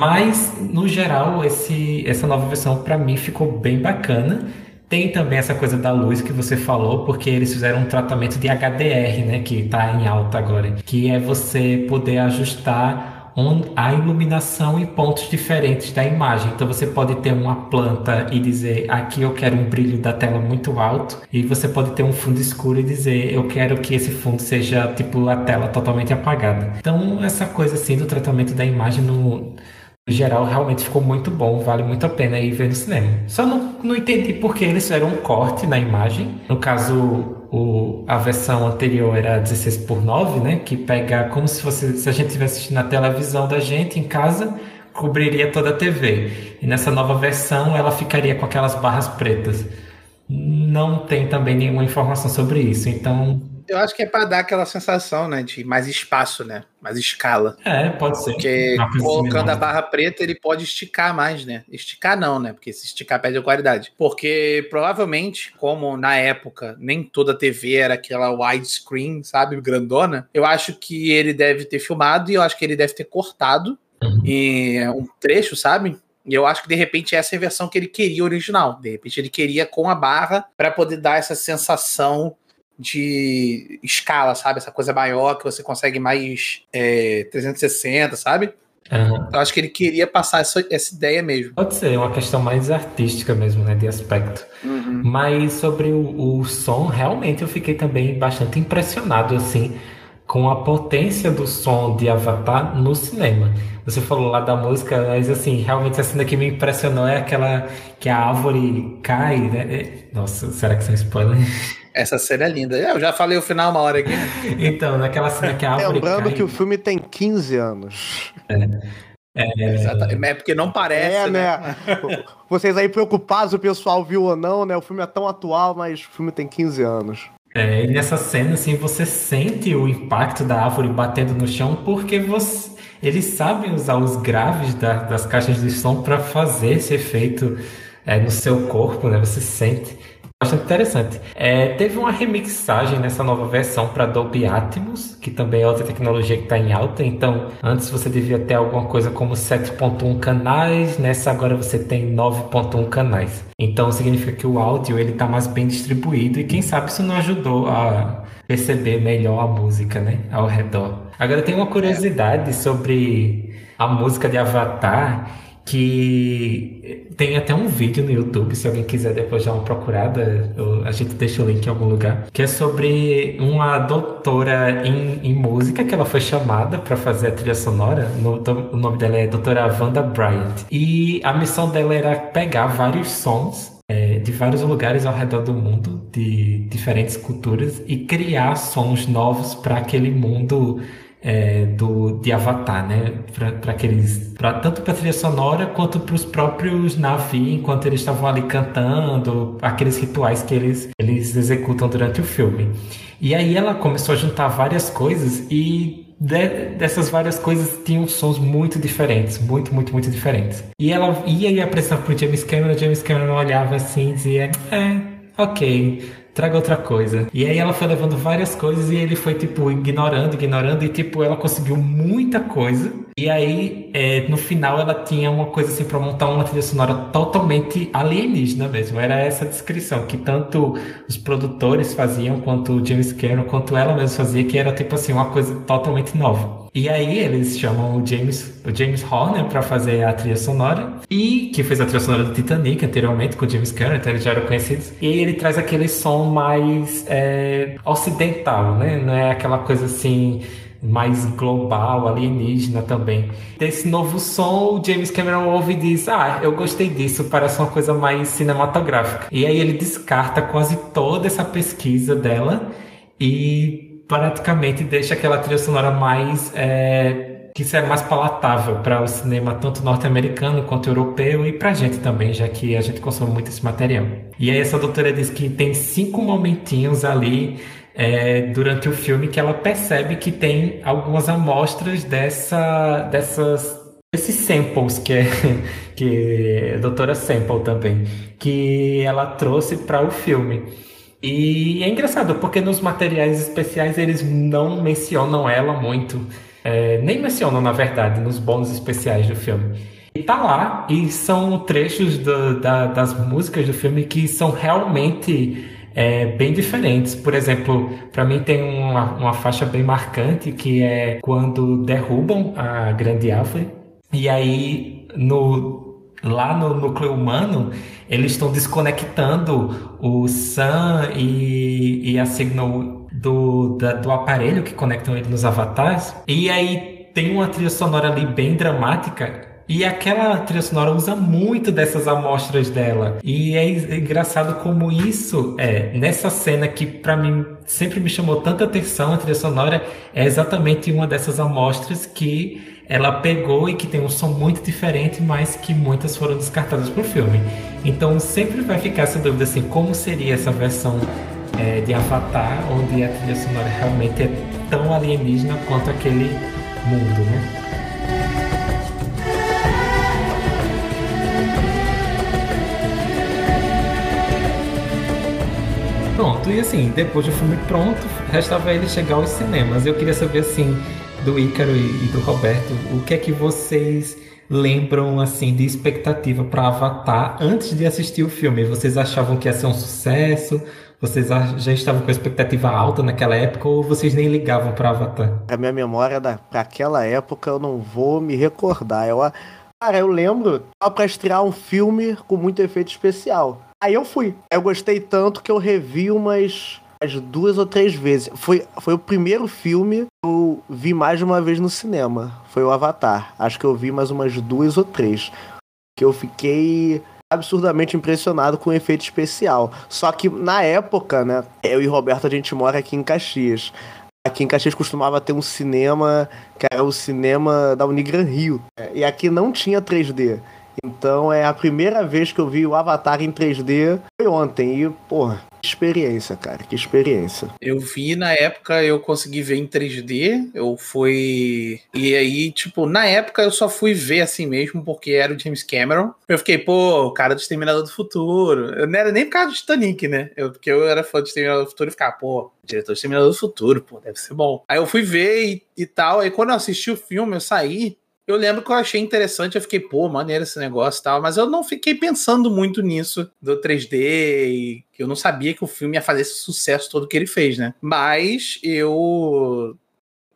Mas, no geral, esse, essa nova versão para mim ficou bem bacana. Tem também essa coisa da luz que você falou, porque eles fizeram um tratamento de HDR, né, que está em alta agora, que é você poder ajustar a iluminação em pontos diferentes da imagem. Então você pode ter uma planta e dizer aqui eu quero um brilho da tela muito alto, e você pode ter um fundo escuro e dizer eu quero que esse fundo seja tipo a tela totalmente apagada. Então essa coisa assim do tratamento da imagem no no geral, realmente ficou muito bom, vale muito a pena ir ver no cinema. Só não, não entendi porque eles fizeram um corte na imagem. No caso, o, a versão anterior era 16 por 9, né? Que pega como se fosse se a gente estivesse assistindo na televisão da gente em casa, cobriria toda a TV. E nessa nova versão ela ficaria com aquelas barras pretas. Não tem também nenhuma informação sobre isso, então eu acho que é para dar aquela sensação, né, de mais espaço, né, mais escala. É, pode ser. Porque colocando a barra preta, ele pode esticar mais, né? Esticar não, né? Porque se esticar perde a qualidade. Porque provavelmente, como na época nem toda TV era aquela widescreen, sabe, grandona, eu acho que ele deve ter filmado e eu acho que ele deve ter cortado uhum. em um trecho, sabe? E eu acho que de repente essa é a versão que ele queria original. De repente ele queria com a barra para poder dar essa sensação de escala, sabe? Essa coisa maior que você consegue mais é, 360, sabe? Uhum. Eu acho que ele queria passar essa, essa ideia mesmo. Pode ser, é uma questão mais artística mesmo, né? De aspecto. Uhum. Mas sobre o, o som, realmente eu fiquei também bastante impressionado, assim, com a potência do som de Avatar no cinema. Você falou lá da música, mas assim, realmente a cena que me impressionou é aquela que a árvore cai, né? É, nossa, será que são spoiler? Essa cena é linda. Eu já falei o final uma hora aqui. então, naquela cena que a árvore Lembrando cai... que o filme tem 15 anos. É. É... Exatamente. É porque não parece. É, né? né? Vocês aí preocupados, o pessoal viu ou não, né? O filme é tão atual, mas o filme tem 15 anos. É, e nessa cena, assim, você sente o impacto da árvore batendo no chão porque você, eles sabem usar os graves da, das caixas de som para fazer esse efeito é, no seu corpo, né? Você sente bastante interessante. É, teve uma remixagem nessa nova versão para Dolby Atmos, que também é outra tecnologia que está em alta. Então, antes você devia ter alguma coisa como 7.1 canais, nessa agora você tem 9.1 canais. Então, significa que o áudio ele está mais bem distribuído e quem sabe isso não ajudou a perceber melhor a música, né, ao redor. Agora tem uma curiosidade sobre a música de Avatar que tem até um vídeo no YouTube, se alguém quiser depois dar uma procurada, eu, a gente deixa o link em algum lugar, que é sobre uma doutora em, em música que ela foi chamada para fazer a trilha sonora. No, o nome dela é doutora Wanda Bryant. E a missão dela era pegar vários sons é, de vários lugares ao redor do mundo, de diferentes culturas, e criar sons novos para aquele mundo é, do, de Avatar, né? Para aqueles. Pra, tanto para trilha sonora quanto para os próprios Navi, enquanto eles estavam ali cantando, aqueles rituais que eles, eles executam durante o filme. E aí ela começou a juntar várias coisas e de, dessas várias coisas tinham sons muito diferentes, muito, muito, muito diferentes. E ela ia e apresentava pro James Cameron, James Cameron olhava assim e dizia, é, ok, traga outra coisa. E aí ela foi levando várias coisas e ele foi, tipo, ignorando, ignorando, e, tipo, ela conseguiu muita coisa. E aí, é, no final, ela tinha uma coisa assim para montar uma trilha sonora totalmente alienígena mesmo. Era essa descrição que tanto os produtores faziam, quanto o James Cameron, quanto ela mesma fazia, que era, tipo assim, uma coisa totalmente nova. E aí eles chamam o James, o James Horner para fazer a trilha sonora e que fez a trilha sonora do Titanic anteriormente com o James Cameron, então eles já eram conhecidos. E ele traz aquele som mais é, ocidental, né? Não é aquela coisa assim mais global, alienígena também. Desse novo som, o James Cameron ouve e diz: Ah, eu gostei disso, parece uma coisa mais cinematográfica. E aí ele descarta quase toda essa pesquisa dela e praticamente deixa aquela trilha sonora mais. É, que isso é mais palatável para o cinema tanto norte-americano quanto europeu e para a gente também, já que a gente consome muito esse material. E aí essa doutora diz que tem cinco momentinhos ali é, durante o filme que ela percebe que tem algumas amostras dessa, dessas esses samples que é que a doutora Sample também que ela trouxe para o filme. E é engraçado, porque nos materiais especiais eles não mencionam ela muito. É, nem mencionam, na verdade, nos bônus especiais do filme. E tá lá, e são trechos do, da, das músicas do filme que são realmente é, bem diferentes. Por exemplo, para mim tem uma, uma faixa bem marcante que é quando derrubam a grande árvore. E aí, no, lá no núcleo humano, eles estão desconectando o SAM e, e a signal do, da, do aparelho que conectam ele nos avatares. E aí tem uma trilha sonora ali bem dramática. E aquela trilha sonora usa muito dessas amostras dela. E é engraçado como isso é nessa cena que para mim sempre me chamou tanta atenção a trilha sonora é exatamente uma dessas amostras que ela pegou e que tem um som muito diferente, mas que muitas foram descartadas para o filme. Então sempre vai ficar essa dúvida assim, como seria essa versão é, de Avatar, onde a trilha sonora realmente é tão alienígena quanto aquele mundo, né? Pronto, e assim, depois do filme pronto, restava ele chegar aos cinemas. Eu queria saber assim, do Ícaro e, e do Roberto, o que é que vocês lembram assim de expectativa para Avatar antes de assistir o filme? Vocês achavam que ia ser um sucesso? Vocês já estavam com expectativa alta naquela época ou vocês nem ligavam para Avatar? A minha memória para aquela época eu não vou me recordar. Eu, cara, eu lembro para estrear um filme com muito efeito especial. Aí eu fui. Eu gostei tanto que eu revi umas as duas ou três vezes. Foi, foi o primeiro filme que eu vi mais de uma vez no cinema. Foi o Avatar. Acho que eu vi mais umas duas ou três. Que eu fiquei absurdamente impressionado com o efeito especial. Só que na época, né, eu e Roberto a gente mora aqui em Caxias. Aqui em Caxias costumava ter um cinema que era o cinema da Unigran Rio. E aqui não tinha 3D. Então é a primeira vez que eu vi o Avatar em 3D foi ontem. E, porra, experiência, cara, que experiência. Eu vi na época, eu consegui ver em 3D, eu fui. E aí, tipo, na época eu só fui ver assim mesmo, porque era o James Cameron. Eu fiquei, pô, o cara do Exterminador do Futuro. Eu não era nem por causa do Titanic, né? Eu, porque eu era fã do Exterminador do Futuro e ficava, pô, diretor do Exterminador do Futuro, pô, deve ser bom. Aí eu fui ver e, e tal. Aí quando eu assisti o filme, eu saí. Eu lembro que eu achei interessante, eu fiquei, pô, maneiro esse negócio e tal, mas eu não fiquei pensando muito nisso do 3D e que eu não sabia que o filme ia fazer esse sucesso todo que ele fez, né? Mas eu.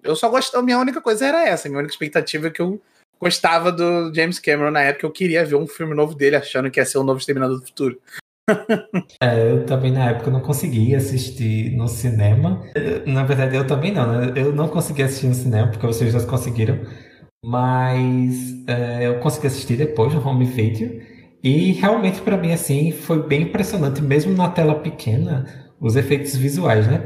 Eu só gostava, minha única coisa era essa, minha única expectativa é que eu gostava do James Cameron na época, eu queria ver um filme novo dele, achando que ia ser o novo Exterminador do Futuro. É, eu também na época não consegui assistir no cinema. Na verdade, eu também não, né? Eu não consegui assistir no cinema, porque vocês já conseguiram. Mas é, eu consegui assistir depois no home video. E realmente para mim assim foi bem impressionante, mesmo na tela pequena, os efeitos visuais, né?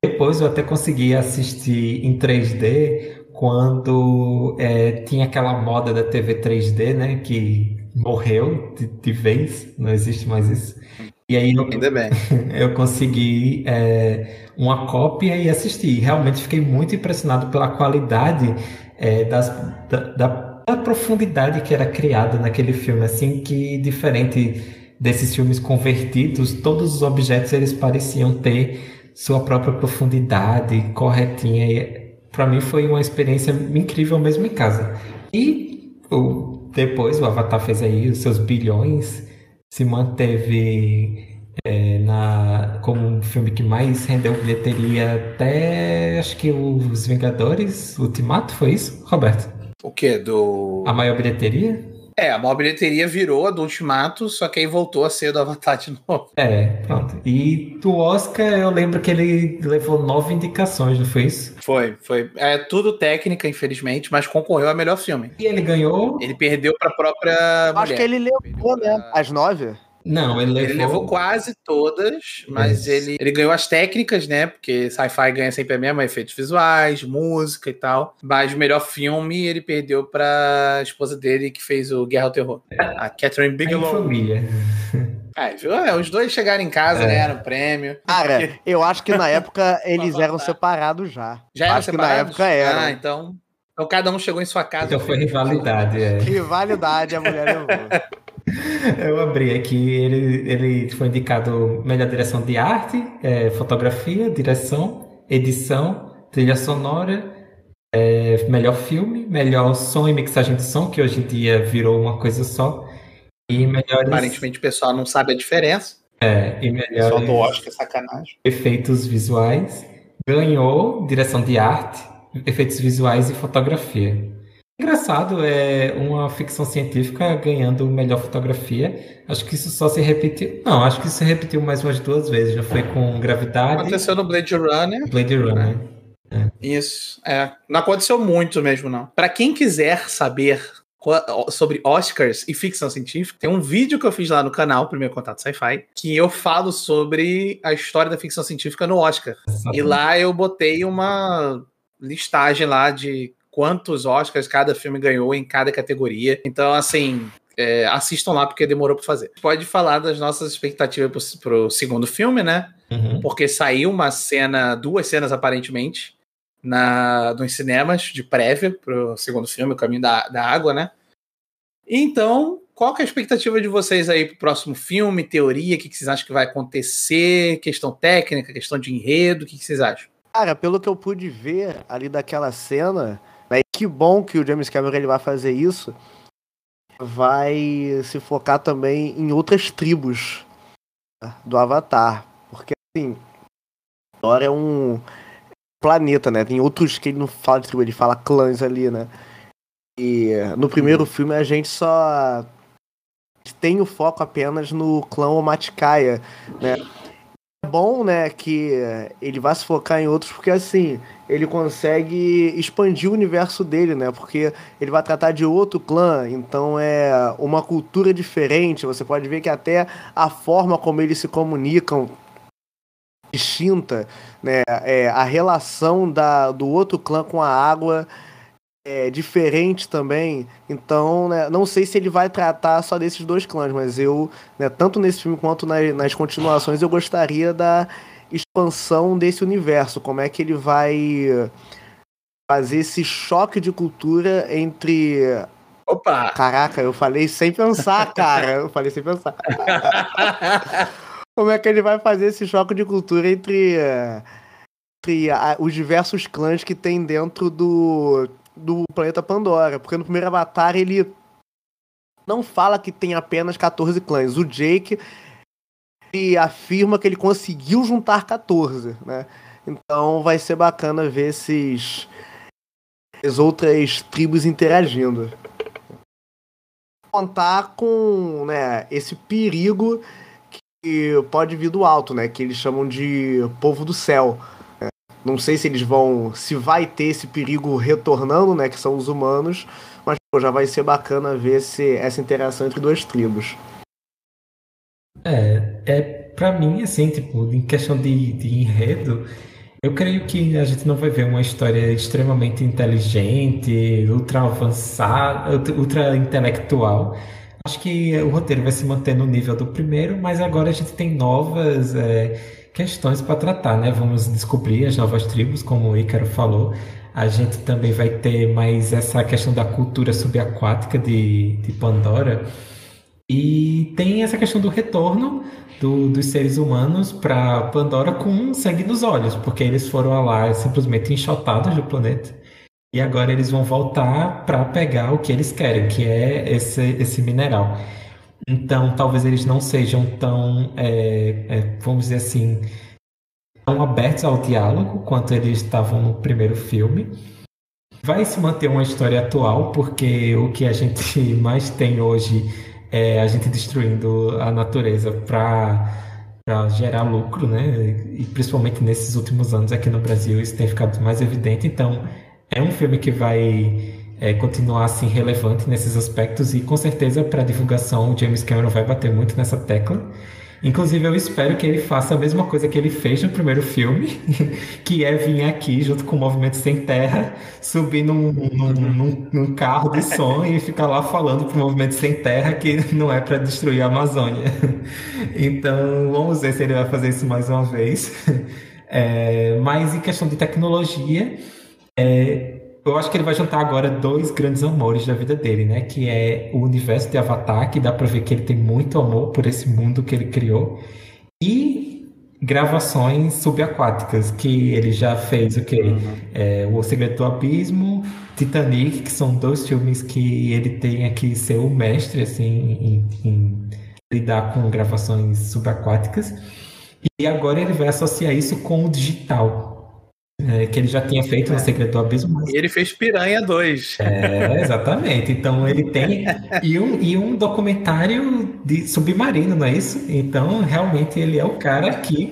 Depois eu até consegui assistir em 3D quando é, tinha aquela moda da TV 3D, né? Que morreu de, de vez, não existe mais isso. E aí eu, eu consegui é, uma cópia e assisti. Realmente fiquei muito impressionado pela qualidade é, das, da, da, da profundidade que era criada naquele filme, assim, que diferente desses filmes convertidos, todos os objetos eles pareciam ter sua própria profundidade corretinha. E para mim foi uma experiência incrível mesmo em casa. E o, depois o Avatar fez aí os seus bilhões, se manteve é, filme que mais rendeu bilheteria até acho que os Vingadores Ultimato, foi isso, Roberto? O quê? Do. A maior bilheteria? É, a maior bilheteria virou a do Ultimato, só que aí voltou a ser do Avatar de novo. É, pronto. E do Oscar eu lembro que ele levou nove indicações, não foi isso? Foi, foi. É tudo técnica, infelizmente, mas concorreu a melhor filme. E ele ganhou? Ele perdeu pra própria. Acho que ele levou, né? As nove? Não, ele levou... Ele levou quase todas, mas ele, ele ganhou as técnicas, né? Porque sci-fi ganha sempre a mesma, efeitos visuais, música e tal. Mas o melhor filme ele perdeu pra esposa dele que fez o Guerra ao Terror. A Catherine A Bigelow. família. Ah, viu? É, os dois chegaram em casa, É. ganharam o prêmio. Cara, eu acho que na época eles eram separados já. Já eram acho que na separados? época eram. Ah, então, então cada um chegou em sua casa. Então foi rivalidade, é. Rivalidade a mulher levou. Eu abri aqui, ele, ele foi indicado melhor direção de arte, é, fotografia, direção, edição, trilha sonora, é, melhor filme, melhor som e mixagem de som, que hoje em dia virou uma coisa só, e melhores, Aparentemente o pessoal não sabe a diferença. é, e Só do melhores Oscar, sacanagem. efeitos visuais. Ganhou direção de arte, efeitos visuais e fotografia. Engraçado, é uma ficção científica ganhando melhor fotografia. Acho que isso só se repetiu. Não, acho que isso se repetiu mais umas duas vezes. Já foi com Gravidade Aconteceu no Blade Runner. Blade Runner. Isso, é. Não aconteceu muito mesmo, não. Pra quem quiser saber sobre Oscars e ficção científica, tem um vídeo que eu fiz lá no canal, Primeiro Contato Sci-Fi, que eu falo sobre a história da ficção científica no Oscar. E lá eu botei uma listagem lá de quantos Oscars cada filme ganhou em cada categoria. Então, assim, é, assistam lá porque demorou pra fazer. Pode falar das nossas expectativas pro, pro segundo filme, né? Uhum. porque saiu uma cena, duas cenas aparentemente, na, nos cinemas de prévia pro segundo filme, O Caminho da, da Água, né? Então, qual que é a expectativa de vocês aí pro próximo filme, teoria, o que, que vocês acham que vai acontecer, questão técnica, questão de enredo, o que, que vocês acham? Cara, pelo que eu pude ver ali daquela cena, que bom que o James Cameron ele vai fazer isso, vai se focar também em outras tribos né, do Avatar. Porque, assim, Dora é um planeta, né? Tem outros que ele não fala de tribo, ele fala clãs ali, né? E no primeiro filme a gente só tem o foco apenas no clã Omaticaya, né? É bom, né, que ele vai se focar em outros, porque assim, ele consegue expandir o universo dele, né? Porque ele vai tratar de outro clã, então é uma cultura diferente. Você pode ver que até a forma como eles se comunicam é distinta, né? É, a relação da, do outro clã com a água é diferente também. Então, né, não sei se ele vai tratar só desses dois clãs, mas eu, né, tanto nesse filme quanto nas, nas continuações, eu gostaria da expansão desse universo. Como é que ele vai fazer esse choque de cultura entre. Opa! Caraca, eu falei sem pensar, cara. Eu falei sem pensar. Como é que ele vai fazer esse choque de cultura entre, entre os diversos clãs que tem dentro do, do planeta Pandora? Porque no primeiro Avatar ele não fala que tem apenas 14 clãs. O Jake ele afirma que ele conseguiu juntar 14, né? Então vai ser bacana ver esses as outras tribos interagindo. Contar com né, esse perigo que pode vir do alto, né? Que eles chamam de povo do céu. né? Não sei se eles vão. se vai ter esse perigo retornando, né? Que são os humanos. Mas pô, já vai ser bacana ver se, essa interação entre duas tribos. É, é para mim, assim, tipo, em questão de, de enredo, eu creio que a gente não vai ver uma história extremamente inteligente, ultra avançada, ultra- intelectual. Acho que o roteiro vai se manter no nível do primeiro, mas agora a gente tem novas é, questões para tratar, né? Vamos descobrir as novas tribos, como o Ícaro falou. A gente também vai ter mais essa questão da cultura subaquática de, de Pandora. E tem essa questão do retorno do, dos seres humanos para Pandora com sangue nos olhos, porque eles foram lá simplesmente enxotados do planeta. E agora eles vão voltar para pegar o que eles querem, que é esse, esse mineral. Então, talvez eles não sejam tão, é, é, vamos dizer assim, tão abertos ao diálogo quanto eles estavam no primeiro filme. Vai se manter uma história atual, porque o que a gente mais tem hoje é a gente destruindo a natureza para gerar lucro, né? E principalmente nesses últimos anos aqui no Brasil isso tem ficado mais evidente. Então, é um filme que vai é, continuar assim relevante nesses aspectos e com certeza para divulgação o James Cameron vai bater muito nessa tecla. Inclusive eu espero que ele faça a mesma coisa que ele fez no primeiro filme, que é vir aqui junto com o Movimento Sem Terra, subir num, num, num, num carro de som e ficar lá falando pro Movimento Sem Terra que não é para destruir a Amazônia. Então vamos ver se ele vai fazer isso mais uma vez. É, mas em questão de tecnologia, é, eu acho que ele vai juntar agora dois grandes amores da vida dele, né? Que é o universo de Avatar, que dá pra ver que ele tem muito amor por esse mundo que ele criou. E gravações subaquáticas, que ele já fez o quê? Uhum. É, o Segredo do Abismo, Titanic, que são dois filmes que ele tem aqui ser o mestre, assim, em, em lidar com gravações subaquáticas. E agora ele vai associar isso com o digital, é, que ele já tinha feito no é. Segredo do Abismo. Mas... E ele fez Piranha 2. É, exatamente. Então ele tem. E um, e um documentário de submarino, não é isso? Então realmente ele é o cara que,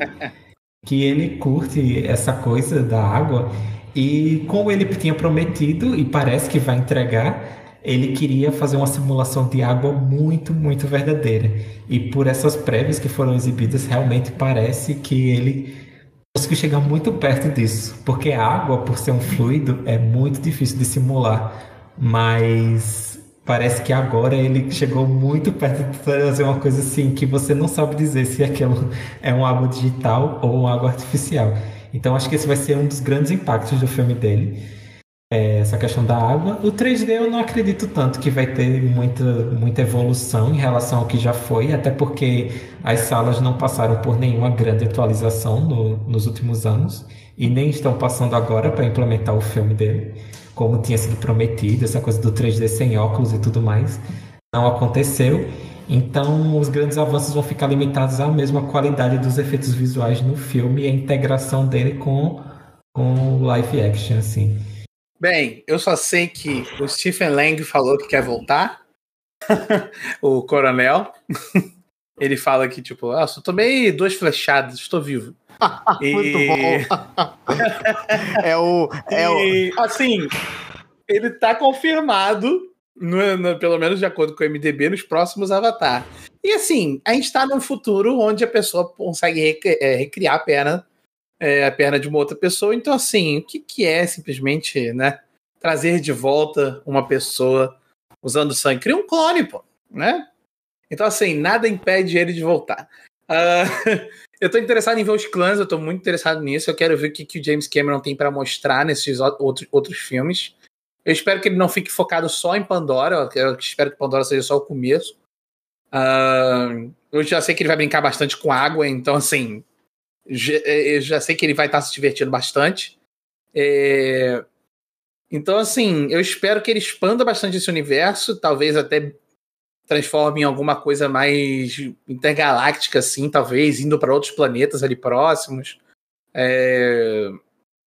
que ele curte essa coisa da água. E como ele tinha prometido, e parece que vai entregar, ele queria fazer uma simulação de água muito, muito verdadeira. E por essas prévias que foram exibidas, realmente parece que ele conseguiu chegar muito perto disso, porque a água, por ser um fluido, é muito difícil de simular, mas parece que agora ele chegou muito perto de fazer uma coisa assim que você não sabe dizer se aquilo é uma água digital ou uma água artificial. Então acho que esse vai ser um dos grandes impactos do filme dele é, essa questão da água. O 3D eu não acredito tanto que vai ter muita, muita evolução em relação ao que já foi, até porque as salas não passaram por nenhuma grande atualização no, nos últimos anos e nem estão passando agora para implementar o filme dele, como tinha sido prometido, essa coisa do 3D sem óculos e tudo mais. Não aconteceu. Então, os grandes avanços vão ficar limitados à mesma qualidade dos efeitos visuais no filme e a integração dele com, com live action, assim. Bem, eu só sei que o Stephen Lang falou que quer voltar. o coronel. Ele fala que, tipo, ah, só tomei duas flechadas, estou vivo. e... Muito bom. é o. É e, o... Assim, ele tá confirmado, no, no, pelo menos de acordo com o MDB, nos próximos Avatar. E assim, a gente tá num futuro onde a pessoa consegue é, recriar a perna é, a perna de uma outra pessoa. Então, assim, o que, que é simplesmente, né? Trazer de volta uma pessoa usando sangue? Cria um clone, pô, né? Então, assim, nada impede ele de voltar. Uh, eu tô interessado em ver os clãs, eu tô muito interessado nisso. Eu quero ver o que, que o James Cameron tem para mostrar nesses outros, outros filmes. Eu espero que ele não fique focado só em Pandora. Eu espero que Pandora seja só o começo. Uh, eu já sei que ele vai brincar bastante com água, então, assim, já sei que ele vai estar se divertindo bastante. É... Então, assim, eu espero que ele expanda bastante esse universo, talvez até transforme em alguma coisa mais intergaláctica, assim, talvez, indo para outros planetas ali próximos, é...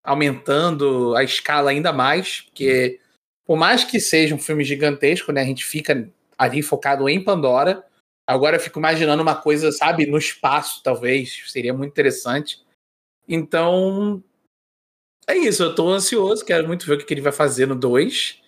aumentando a escala ainda mais, porque por mais que seja um filme gigantesco, né, a gente fica ali focado em Pandora, Agora eu fico imaginando uma coisa, sabe, no espaço, talvez. Seria muito interessante. Então, é isso. Eu tô ansioso, quero muito ver o que ele vai fazer no 2.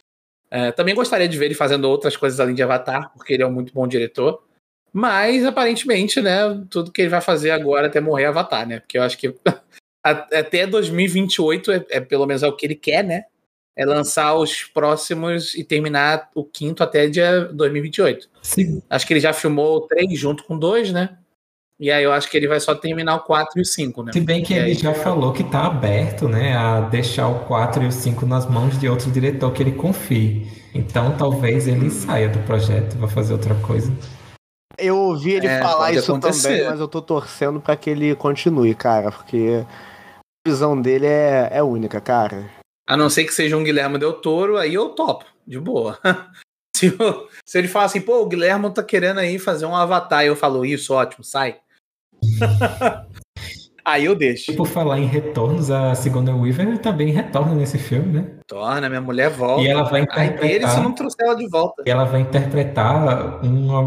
É, também gostaria de ver ele fazendo outras coisas além de Avatar, porque ele é um muito bom diretor. Mas, aparentemente, né, tudo que ele vai fazer agora até morrer é Avatar, né? Porque eu acho que até 2028 é, é pelo menos é o que ele quer, né? É lançar os próximos e terminar o quinto até dia 2028. Sim. Acho que ele já filmou três junto com dois, né? E aí eu acho que ele vai só terminar o 4 e o 5, né? Se bem que E ele aí- já falou que tá aberto, né, a deixar o 4 e o 5 nas mãos de outro diretor que ele confie. Então talvez ele saia do projeto, vá fazer outra coisa. Eu ouvi ele É, falar isso acontecer. também, mas eu tô torcendo pra que ele continue, cara, porque a visão dele é, é única, cara. A não ser que seja um Guilherme Del Toro, aí eu topo, de boa. se, eu- se ele falar assim, pô, o Guilherme tá querendo aí fazer um avatar, e eu falo, isso, ótimo, sai. aí eu deixo. E por falar em retornos, a Sigourney Weaver também retorna nesse filme, né? Torna, minha mulher volta. E ela vai Aí dele se interpretar, não trouxer ela de volta. e ela vai interpretar uma,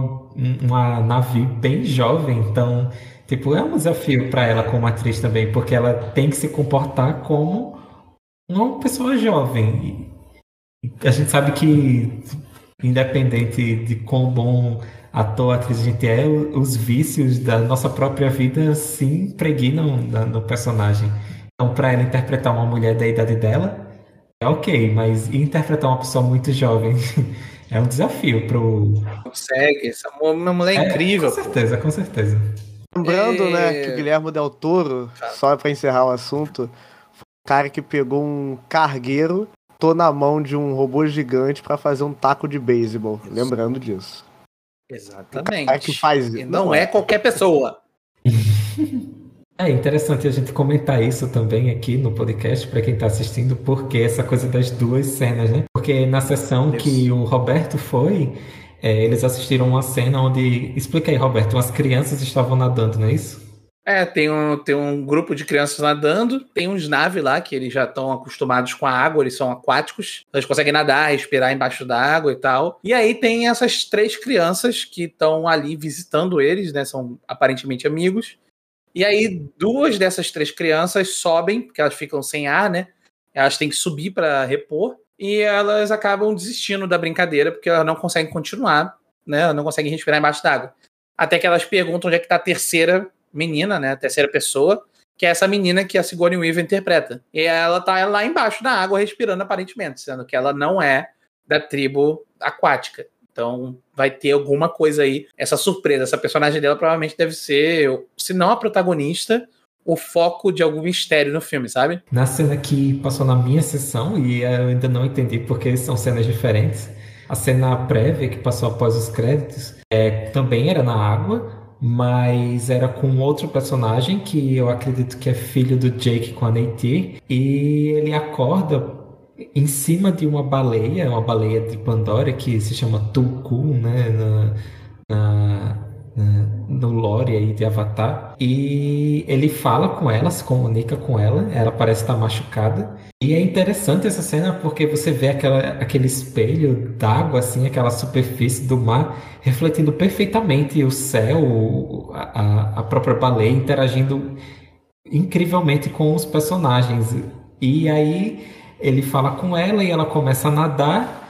uma navio bem jovem, então, tipo, é um desafio para ela como atriz também, porque ela tem que se comportar como uma pessoa jovem. E a gente sabe que, independente de quão bom ator, atriz a gente é, os vícios da nossa própria vida se impregnam na- no personagem. Então, para ela interpretar uma mulher da idade dela, é ok, mas interpretar uma pessoa muito jovem é um desafio pro. Consegue. Essa mulher é incrível. Com pô. certeza, com certeza. Lembrando, É. né, que o Guilhermo Del Toro, só pra encerrar o assunto, cara que pegou um cargueiro, tô na mão de um robô gigante pra fazer um taco de beisebol. Lembrando disso. Exatamente. cara que faz E isso. não é qualquer pessoa. É interessante a gente comentar isso também aqui no podcast para quem está assistindo, porque essa coisa das duas cenas, né? Porque na sessão Isso. que o Roberto foi, é, eles assistiram uma cena onde. Explica aí, Roberto, umas crianças estavam nadando, não é isso? É, tem um, tem um grupo de crianças nadando, tem uns naves lá que eles já estão acostumados com a água, eles são aquáticos, eles conseguem nadar, respirar embaixo da água e tal. E aí tem essas três crianças que estão ali visitando eles, né? São aparentemente amigos. E aí duas dessas três crianças sobem, porque elas ficam sem ar, né? Elas têm que subir para repor e elas acabam desistindo da brincadeira porque elas não conseguem continuar, né? Elas não conseguem respirar embaixo d'água. Até que elas perguntam onde é que tá a terceira menina, né? A terceira pessoa, que é essa menina que a Sigourney Weaver interpreta. E ela tá lá embaixo da água respirando aparentemente, sendo que ela não é da tribo aquática. Então vai ter alguma coisa aí, essa surpresa. Essa personagem dela provavelmente deve ser, se não a protagonista, o foco de algum mistério no filme, sabe? Na cena que passou na minha sessão, e eu ainda não entendi porque são cenas diferentes, a cena prévia que passou após os créditos é, também era na água, mas era com outro personagem que eu acredito que é filho do Jake com a Neytiri, e ele acorda em cima de uma baleia, uma baleia de Pandora que se chama Tulku, né, na- na- no lore aí de Avatar, e ele fala com ela, se comunica com ela, ela parece estar machucada, e é interessante essa cena porque você vê aquela, aquele espelho d'água, assim, aquela superfície do mar, refletindo perfeitamente o céu, a- a própria baleia interagindo incrivelmente com os personagens. E aí ele fala com ela e ela começa a nadar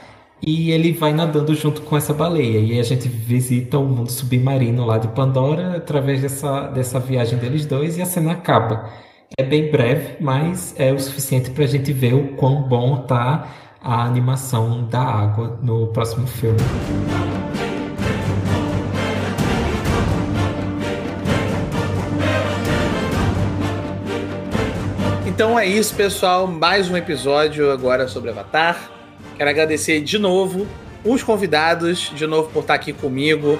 e ele vai nadando junto com essa baleia. E a gente visita o mundo submarino lá de Pandora através dessa, dessa viagem deles dois e a cena acaba. É bem breve, mas é o suficiente para a gente ver o quão bom tá a animação da água no próximo filme. Então é isso, pessoal. Mais um episódio agora sobre Avatar. Quero agradecer de novo os convidados, de novo por estar aqui comigo.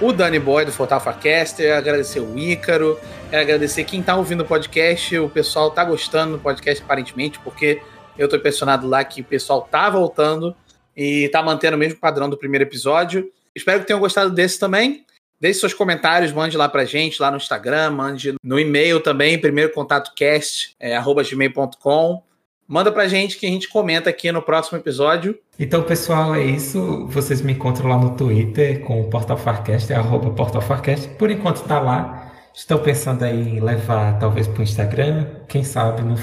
O Danny Boy do Fortal Farcaster, agradecer o Ícaro, agradecer quem tá ouvindo o podcast. O pessoal tá gostando do podcast, aparentemente, porque eu tô impressionado lá que o pessoal tá voltando e tá mantendo o mesmo padrão do primeiro episódio. Espero que tenham gostado desse também. Deixe seus comentários, mande lá pra gente, lá no Instagram, mande no e-mail também, primeiro contato cast, é, arroba gmail.com. Manda pra gente que a gente comenta aqui no próximo episódio. Então, pessoal, é isso. Vocês me encontram lá no Twitter com o Portal Farcast, é arroba Portal Farcast. Por enquanto tá lá. Estou pensando aí em levar talvez para o Instagram, quem sabe no,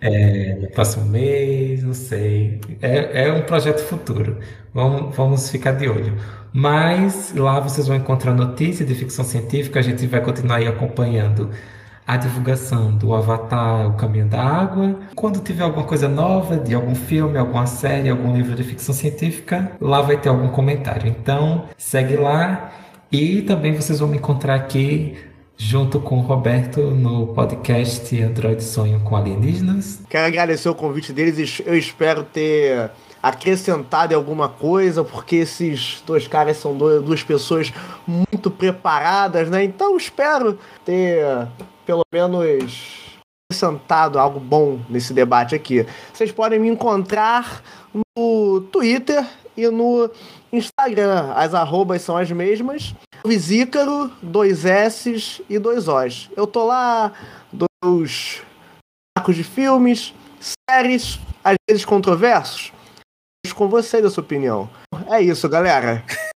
é, no próximo mês, não sei. É, é um projeto futuro. Vamos, vamos ficar de olho. Mas lá vocês vão encontrar notícias de ficção científica, a gente vai continuar aí acompanhando a divulgação do Avatar O Caminho da Água. Quando tiver alguma coisa nova de algum filme, alguma série, algum livro de ficção científica, lá vai ter algum comentário. Então, segue lá e também vocês vão me encontrar aqui junto com o Roberto no podcast Android Sonho com Alienígenas. Quero agradecer o convite deles e eu espero ter acrescentado alguma coisa, porque esses dois caras são duas pessoas muito preparadas, né? Então espero ter pelo menos acrescentado algo bom nesse debate aqui. Vocês podem me encontrar no Twitter e no Instagram. As arrobas são as mesmas. Visícaro, dois S e dois Os. Eu tô lá, dos sacos de filmes, séries, às vezes controversos. Com vocês a sua opinião. É isso, galera.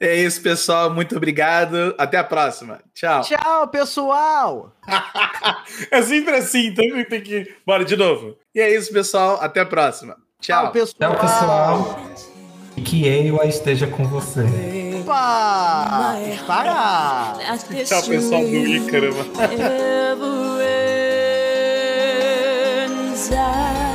é isso, pessoal. Muito obrigado. Até a próxima. Tchau. Tchau, pessoal. é sempre assim, então tem que. Bora de novo. E é isso, pessoal. Até a próxima. Tchau. Tchau, pessoal. Tchau, pessoal. Que Ewa esteja com você. Opa! Para! Tchau, pessoal do Ícaro.